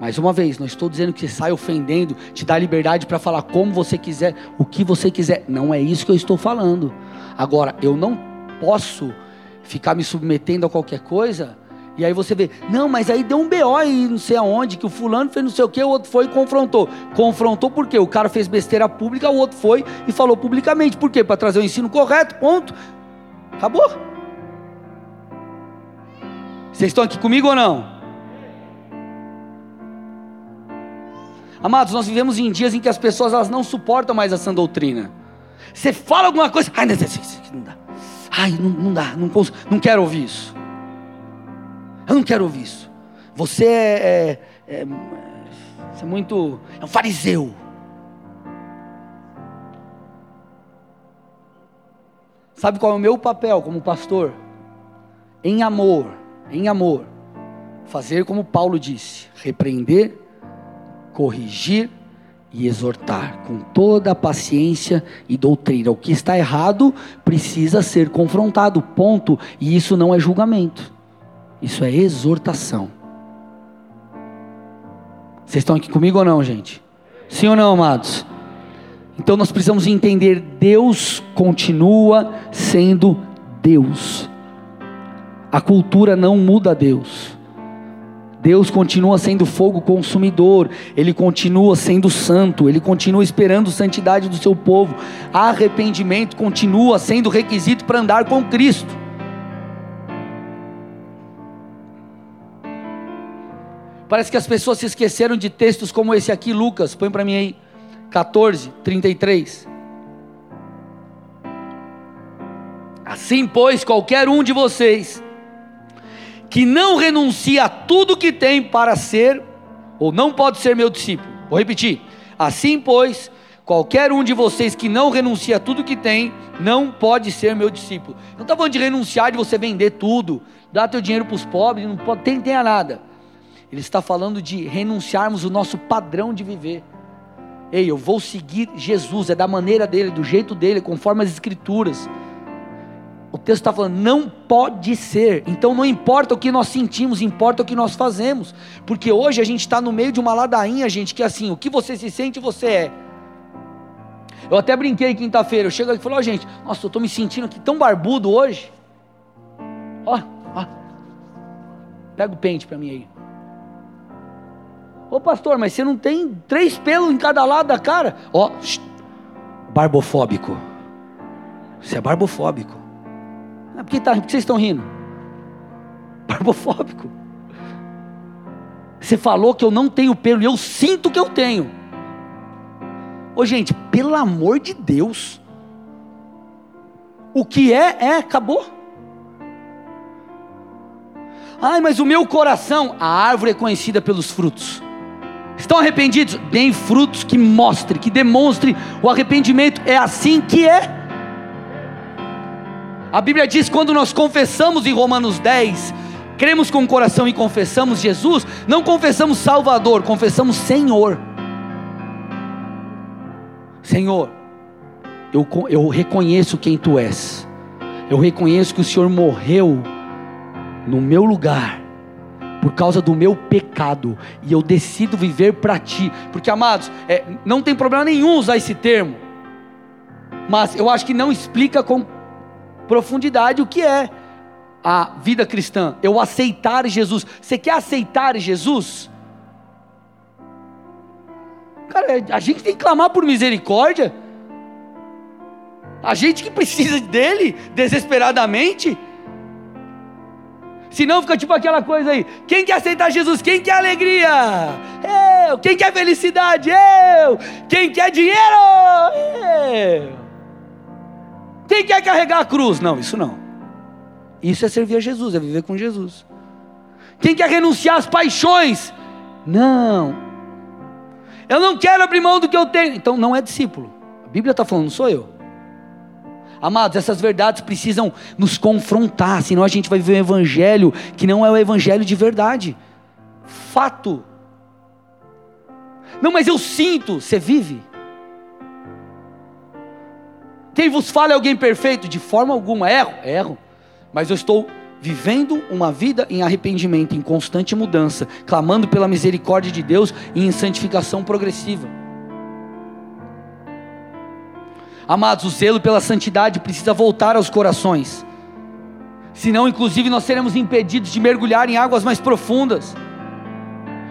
Mais uma vez, não estou dizendo que você sai ofendendo, te dá liberdade para falar como você quiser, o que você quiser. Não é isso que eu estou falando. Agora, eu não posso ficar me submetendo a qualquer coisa. E aí você vê, não, mas aí deu um BO aí, não sei aonde, que o fulano fez não sei o que, o outro foi e confrontou. Confrontou por quê? O cara fez besteira pública, o outro foi e falou publicamente. Por quê? Para trazer o ensino correto, ponto. Acabou. Vocês estão aqui comigo ou não? Amados, nós vivemos em dias em que as pessoas elas não suportam mais essa doutrina. Você fala alguma coisa, ai, não, não dá. Ai, não, não dá, não, não quero ouvir isso. Eu não quero ouvir isso. Você é, é, é, você é muito, é um fariseu. Sabe qual é o meu papel como pastor? Em amor, em amor, fazer como Paulo disse: repreender, corrigir e exortar com toda a paciência e doutrina. O que está errado precisa ser confrontado, ponto. E isso não é julgamento, isso é exortação. Vocês estão aqui comigo ou não, gente? Sim ou não, amados? Então nós precisamos entender: Deus continua sendo Deus. A cultura não muda Deus. Deus continua sendo fogo consumidor, Ele continua sendo santo, Ele continua esperando santidade do seu povo. Arrependimento continua sendo requisito para andar com Cristo. Parece que as pessoas se esqueceram de textos como esse aqui, Lucas, põe para mim aí. 14, 33. Assim, pois, qualquer um de vocês que não renuncia a tudo que tem para ser, ou não pode ser meu discípulo. Vou repetir. Assim, pois, qualquer um de vocês que não renuncia a tudo que tem, não pode ser meu discípulo. Não está falando de renunciar, de você vender tudo, dar teu dinheiro para os pobres, não pode, tem, tenha nada. Ele está falando de renunciarmos o nosso padrão de viver. Ei, eu vou seguir Jesus, é da maneira dele, do jeito dele, conforme as Escrituras. O texto está falando, não pode ser. Então não importa o que nós sentimos, importa o que nós fazemos. Porque hoje a gente está no meio de uma ladainha, gente, que é assim, o que você se sente, você é. Eu até brinquei quinta-feira, eu chego aqui e falo, ó oh, gente, nossa, eu estou me sentindo aqui tão barbudo hoje. Ó, ó. Pega o pente para mim aí. Ô pastor, mas você não tem três pelos em cada lado da cara? Ó, barbofóbico. Você é barbofóbico. Ah, por que, tá, por que vocês estão rindo? Barbofóbico. Você falou que eu não tenho pelo e eu sinto que eu tenho. Ô gente, pelo amor de Deus. O que é, é, acabou. Ai, mas o meu coração, a árvore é conhecida pelos frutos. Estão arrependidos? Deem frutos que mostrem, que demonstrem o arrependimento. É assim que é. A Bíblia diz: quando nós confessamos em Romanos 10, cremos com o coração e confessamos Jesus, não confessamos Salvador, confessamos Senhor. Senhor, eu, eu reconheço quem Tu és, eu reconheço que o Senhor morreu no meu lugar, por causa do meu pecado, e eu decido viver para Ti, porque amados, é, não tem problema nenhum usar esse termo, mas eu acho que não explica com profundidade o que é a vida cristã, eu aceitar Jesus. Você quer aceitar Jesus? Cara, a gente tem que clamar por misericórdia. A gente que precisa dele desesperadamente. Senão fica tipo aquela coisa aí: quem quer aceitar Jesus? Quem quer alegria? Eu. Quem quer felicidade? Eu. Quem quer dinheiro? Eu. Quem quer carregar a cruz? Não, isso não. Isso é servir a Jesus, é viver com Jesus. Quem quer renunciar às paixões? Não. Eu não quero abrir mão do que eu tenho. Então não é discípulo. A Bíblia está falando, não sou eu. Amados, essas verdades precisam nos confrontar, senão a gente vai viver um evangelho que não é o evangelho de verdade. Fato. Não, mas eu sinto, você vive. Quem vos fala é alguém perfeito? De forma alguma, erro, erro. Mas eu estou vivendo uma vida em arrependimento, em constante mudança, clamando pela misericórdia de Deus e em santificação progressiva. Amados, o zelo pela santidade precisa voltar aos corações, senão, inclusive, nós seremos impedidos de mergulhar em águas mais profundas.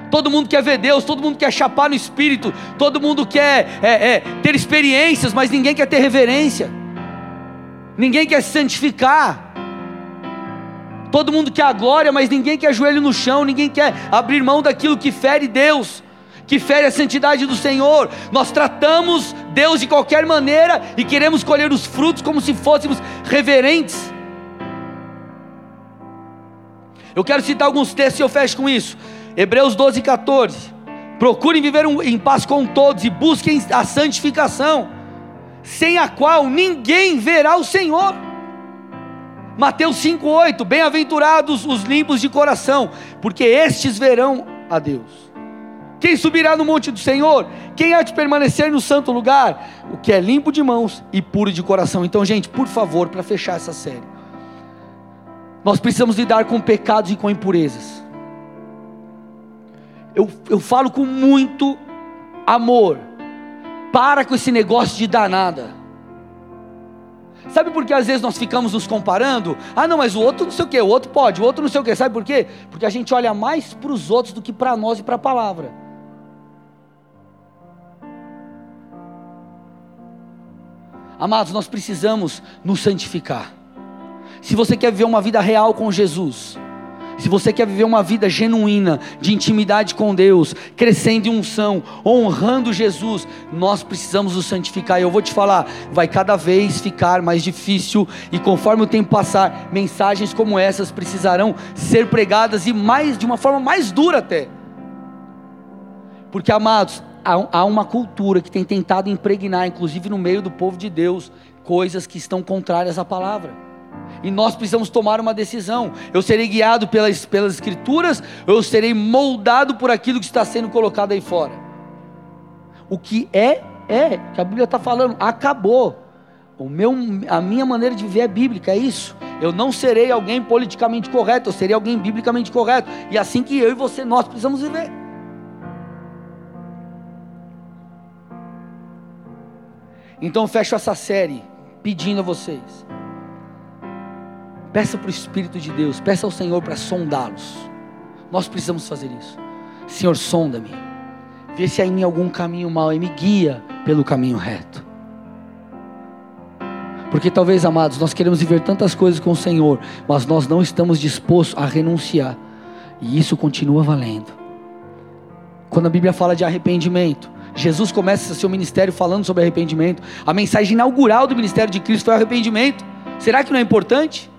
Todo mundo quer ver Deus, todo mundo quer chapar no espírito, todo mundo quer é, é, ter experiências, mas ninguém quer ter reverência, ninguém quer se santificar. Todo mundo quer a glória, mas ninguém quer joelho no chão, ninguém quer abrir mão daquilo que fere Deus, que fere a santidade do Senhor. Nós tratamos Deus de qualquer maneira e queremos colher os frutos como se fôssemos reverentes. Eu quero citar alguns textos e eu fecho com isso. Hebreus 12, 14. Procurem viver em paz com todos e busquem a santificação, sem a qual ninguém verá o Senhor. Mateus 5,8: Bem-aventurados os limpos de coração, porque estes verão a Deus. Quem subirá no monte do Senhor? Quem há de permanecer no santo lugar? O que é limpo de mãos e puro de coração. Então, gente, por favor, para fechar essa série, nós precisamos lidar com pecados e com impurezas. Eu, eu falo com muito amor. Para com esse negócio de danada. Sabe por que às vezes nós ficamos nos comparando? Ah, não, mas o outro não sei o que, o outro pode, o outro não sei o que. Sabe por quê? Porque a gente olha mais para os outros do que para nós e para a palavra. Amados, nós precisamos nos santificar. Se você quer viver uma vida real com Jesus, se você quer viver uma vida genuína de intimidade com Deus, crescendo em unção, honrando Jesus, nós precisamos nos santificar. E eu vou te falar, vai cada vez ficar mais difícil e conforme o tempo passar, mensagens como essas precisarão ser pregadas e mais de uma forma mais dura até. Porque amados, há uma cultura que tem tentado impregnar, inclusive no meio do povo de Deus, coisas que estão contrárias à palavra. E nós precisamos tomar uma decisão. Eu serei guiado pelas, pelas Escrituras, ou eu serei moldado por aquilo que está sendo colocado aí fora. O que é, é. Que a Bíblia está falando, acabou. O meu, a minha maneira de viver é bíblica, é isso. Eu não serei alguém politicamente correto, eu serei alguém biblicamente correto. E é assim que eu e você, nós precisamos viver. Então eu fecho essa série pedindo a vocês. Peça para o Espírito de Deus, peça ao Senhor para sondá-los. Nós precisamos fazer isso. Senhor, sonda-me. Vê se há em mim algum caminho mau e me guia pelo caminho reto. Porque talvez, amados, nós queremos viver tantas coisas com o Senhor, mas nós não estamos dispostos a renunciar. E isso continua valendo. Quando a Bíblia fala de arrependimento, Jesus começa seu ministério falando sobre arrependimento. A mensagem inaugural do ministério de Cristo foi arrependimento. Será que não é importante?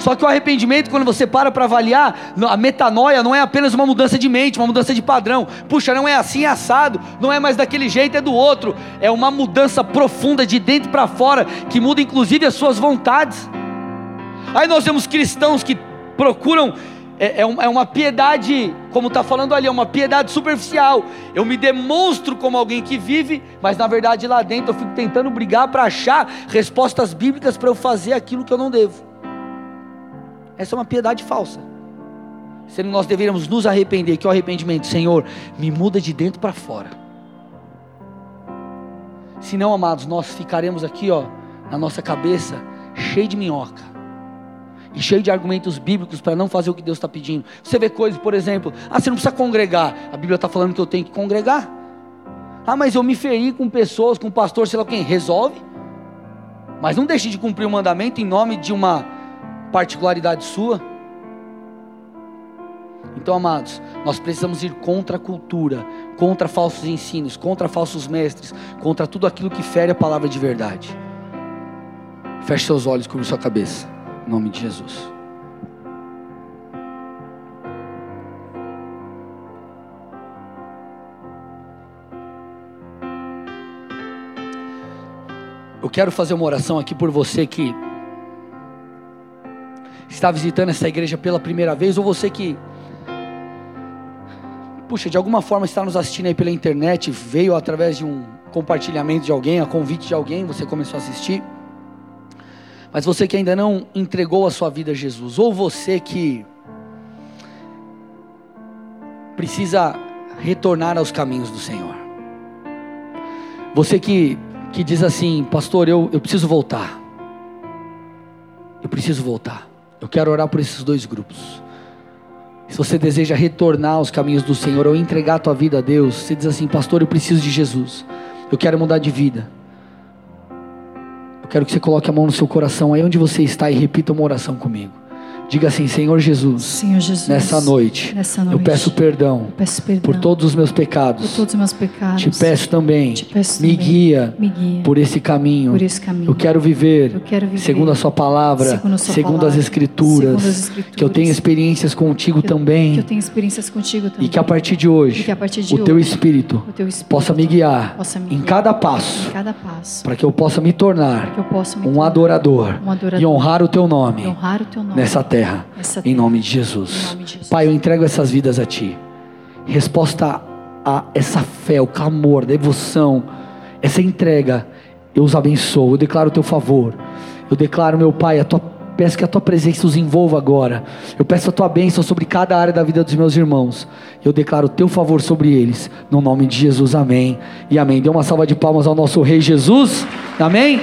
Só que o arrependimento, quando você para para avaliar, a metanoia não é apenas uma mudança de mente, uma mudança de padrão. Puxa, não é assim, é assado, não é mais daquele jeito, é do outro. É uma mudança profunda de dentro para fora, que muda inclusive as suas vontades. Aí nós vemos cristãos que procuram é, é, é uma piedade, como está falando ali, é uma piedade superficial. Eu me demonstro como alguém que vive, mas na verdade lá dentro eu fico tentando brigar para achar respostas bíblicas para eu fazer aquilo que eu não devo. Essa é uma piedade falsa. Sendo nós deveríamos nos arrepender, que é o arrependimento, Senhor, me muda de dentro para fora. Se não, amados, nós ficaremos aqui, ó, na nossa cabeça, cheio de minhoca e cheio de argumentos bíblicos para não fazer o que Deus está pedindo. Você vê coisas, por exemplo, ah, você não precisa congregar. A Bíblia está falando que eu tenho que congregar. Ah, mas eu me feri com pessoas, com pastor, sei lá quem. Resolve. Mas não deixe de cumprir o mandamento em nome de uma particularidade sua. Então, amados, nós precisamos ir contra a cultura, contra falsos ensinos, contra falsos mestres, contra tudo aquilo que fere a palavra de verdade. Feche seus olhos, cubra sua cabeça. Em nome de Jesus. Eu quero fazer uma oração aqui por você que está visitando essa igreja pela primeira vez, ou você que, puxa, de alguma forma está nos assistindo aí pela internet, veio através de um compartilhamento de alguém, a convite de alguém, você começou a assistir. Mas você que ainda não entregou a sua vida a Jesus, ou você que precisa retornar aos caminhos do Senhor. Você que, que diz assim, pastor, eu, eu preciso voltar. Eu preciso voltar. Eu quero orar por esses dois grupos. Se você deseja retornar aos caminhos do Senhor ou entregar a tua vida a Deus, você diz assim, pastor, eu preciso de Jesus. Eu quero mudar de vida. Quero que você coloque a mão no seu coração aí onde você está e repita uma oração comigo. Diga assim, Senhor Jesus, Senhor Jesus nessa, noite, nessa noite eu peço perdão, peço perdão por todos os meus pecados. Por todos os meus pecados. Te peço também, Te peço me, também guia me guia por esse caminho. por esse caminho. Eu quero viver, Eu quero viver segundo a sua palavra, segundo sua segundo palavra, as escrituras, segundo as escrituras, que eu tenha experiências contigo eu- também Que eu tenho experiências contigo também. e que a partir de hoje partir de o teu hoje, espírito o teu espírito possa me guiar possa me em guiar cada passo em cada passo. para que eu possa me tornar eu possa me um tornar adorador, um adorador e honrar o teu nome e honrar o teu nome nessa terra, nessa em terra. nome de Jesus. Em nome de Jesus. Pai, eu entrego essas vidas a ti. Resposta a essa fé, o clamor, a devoção, essa entrega, eu os abençoo. Eu declaro o teu favor. Eu declaro, meu Pai, a tua peço que a tua presença os envolva agora. Eu peço a tua bênção sobre cada área da vida dos meus irmãos. Eu declaro o teu favor sobre eles, no nome de Jesus. Amém. E amém. Dê uma salva de palmas ao nosso rei Jesus. Amém.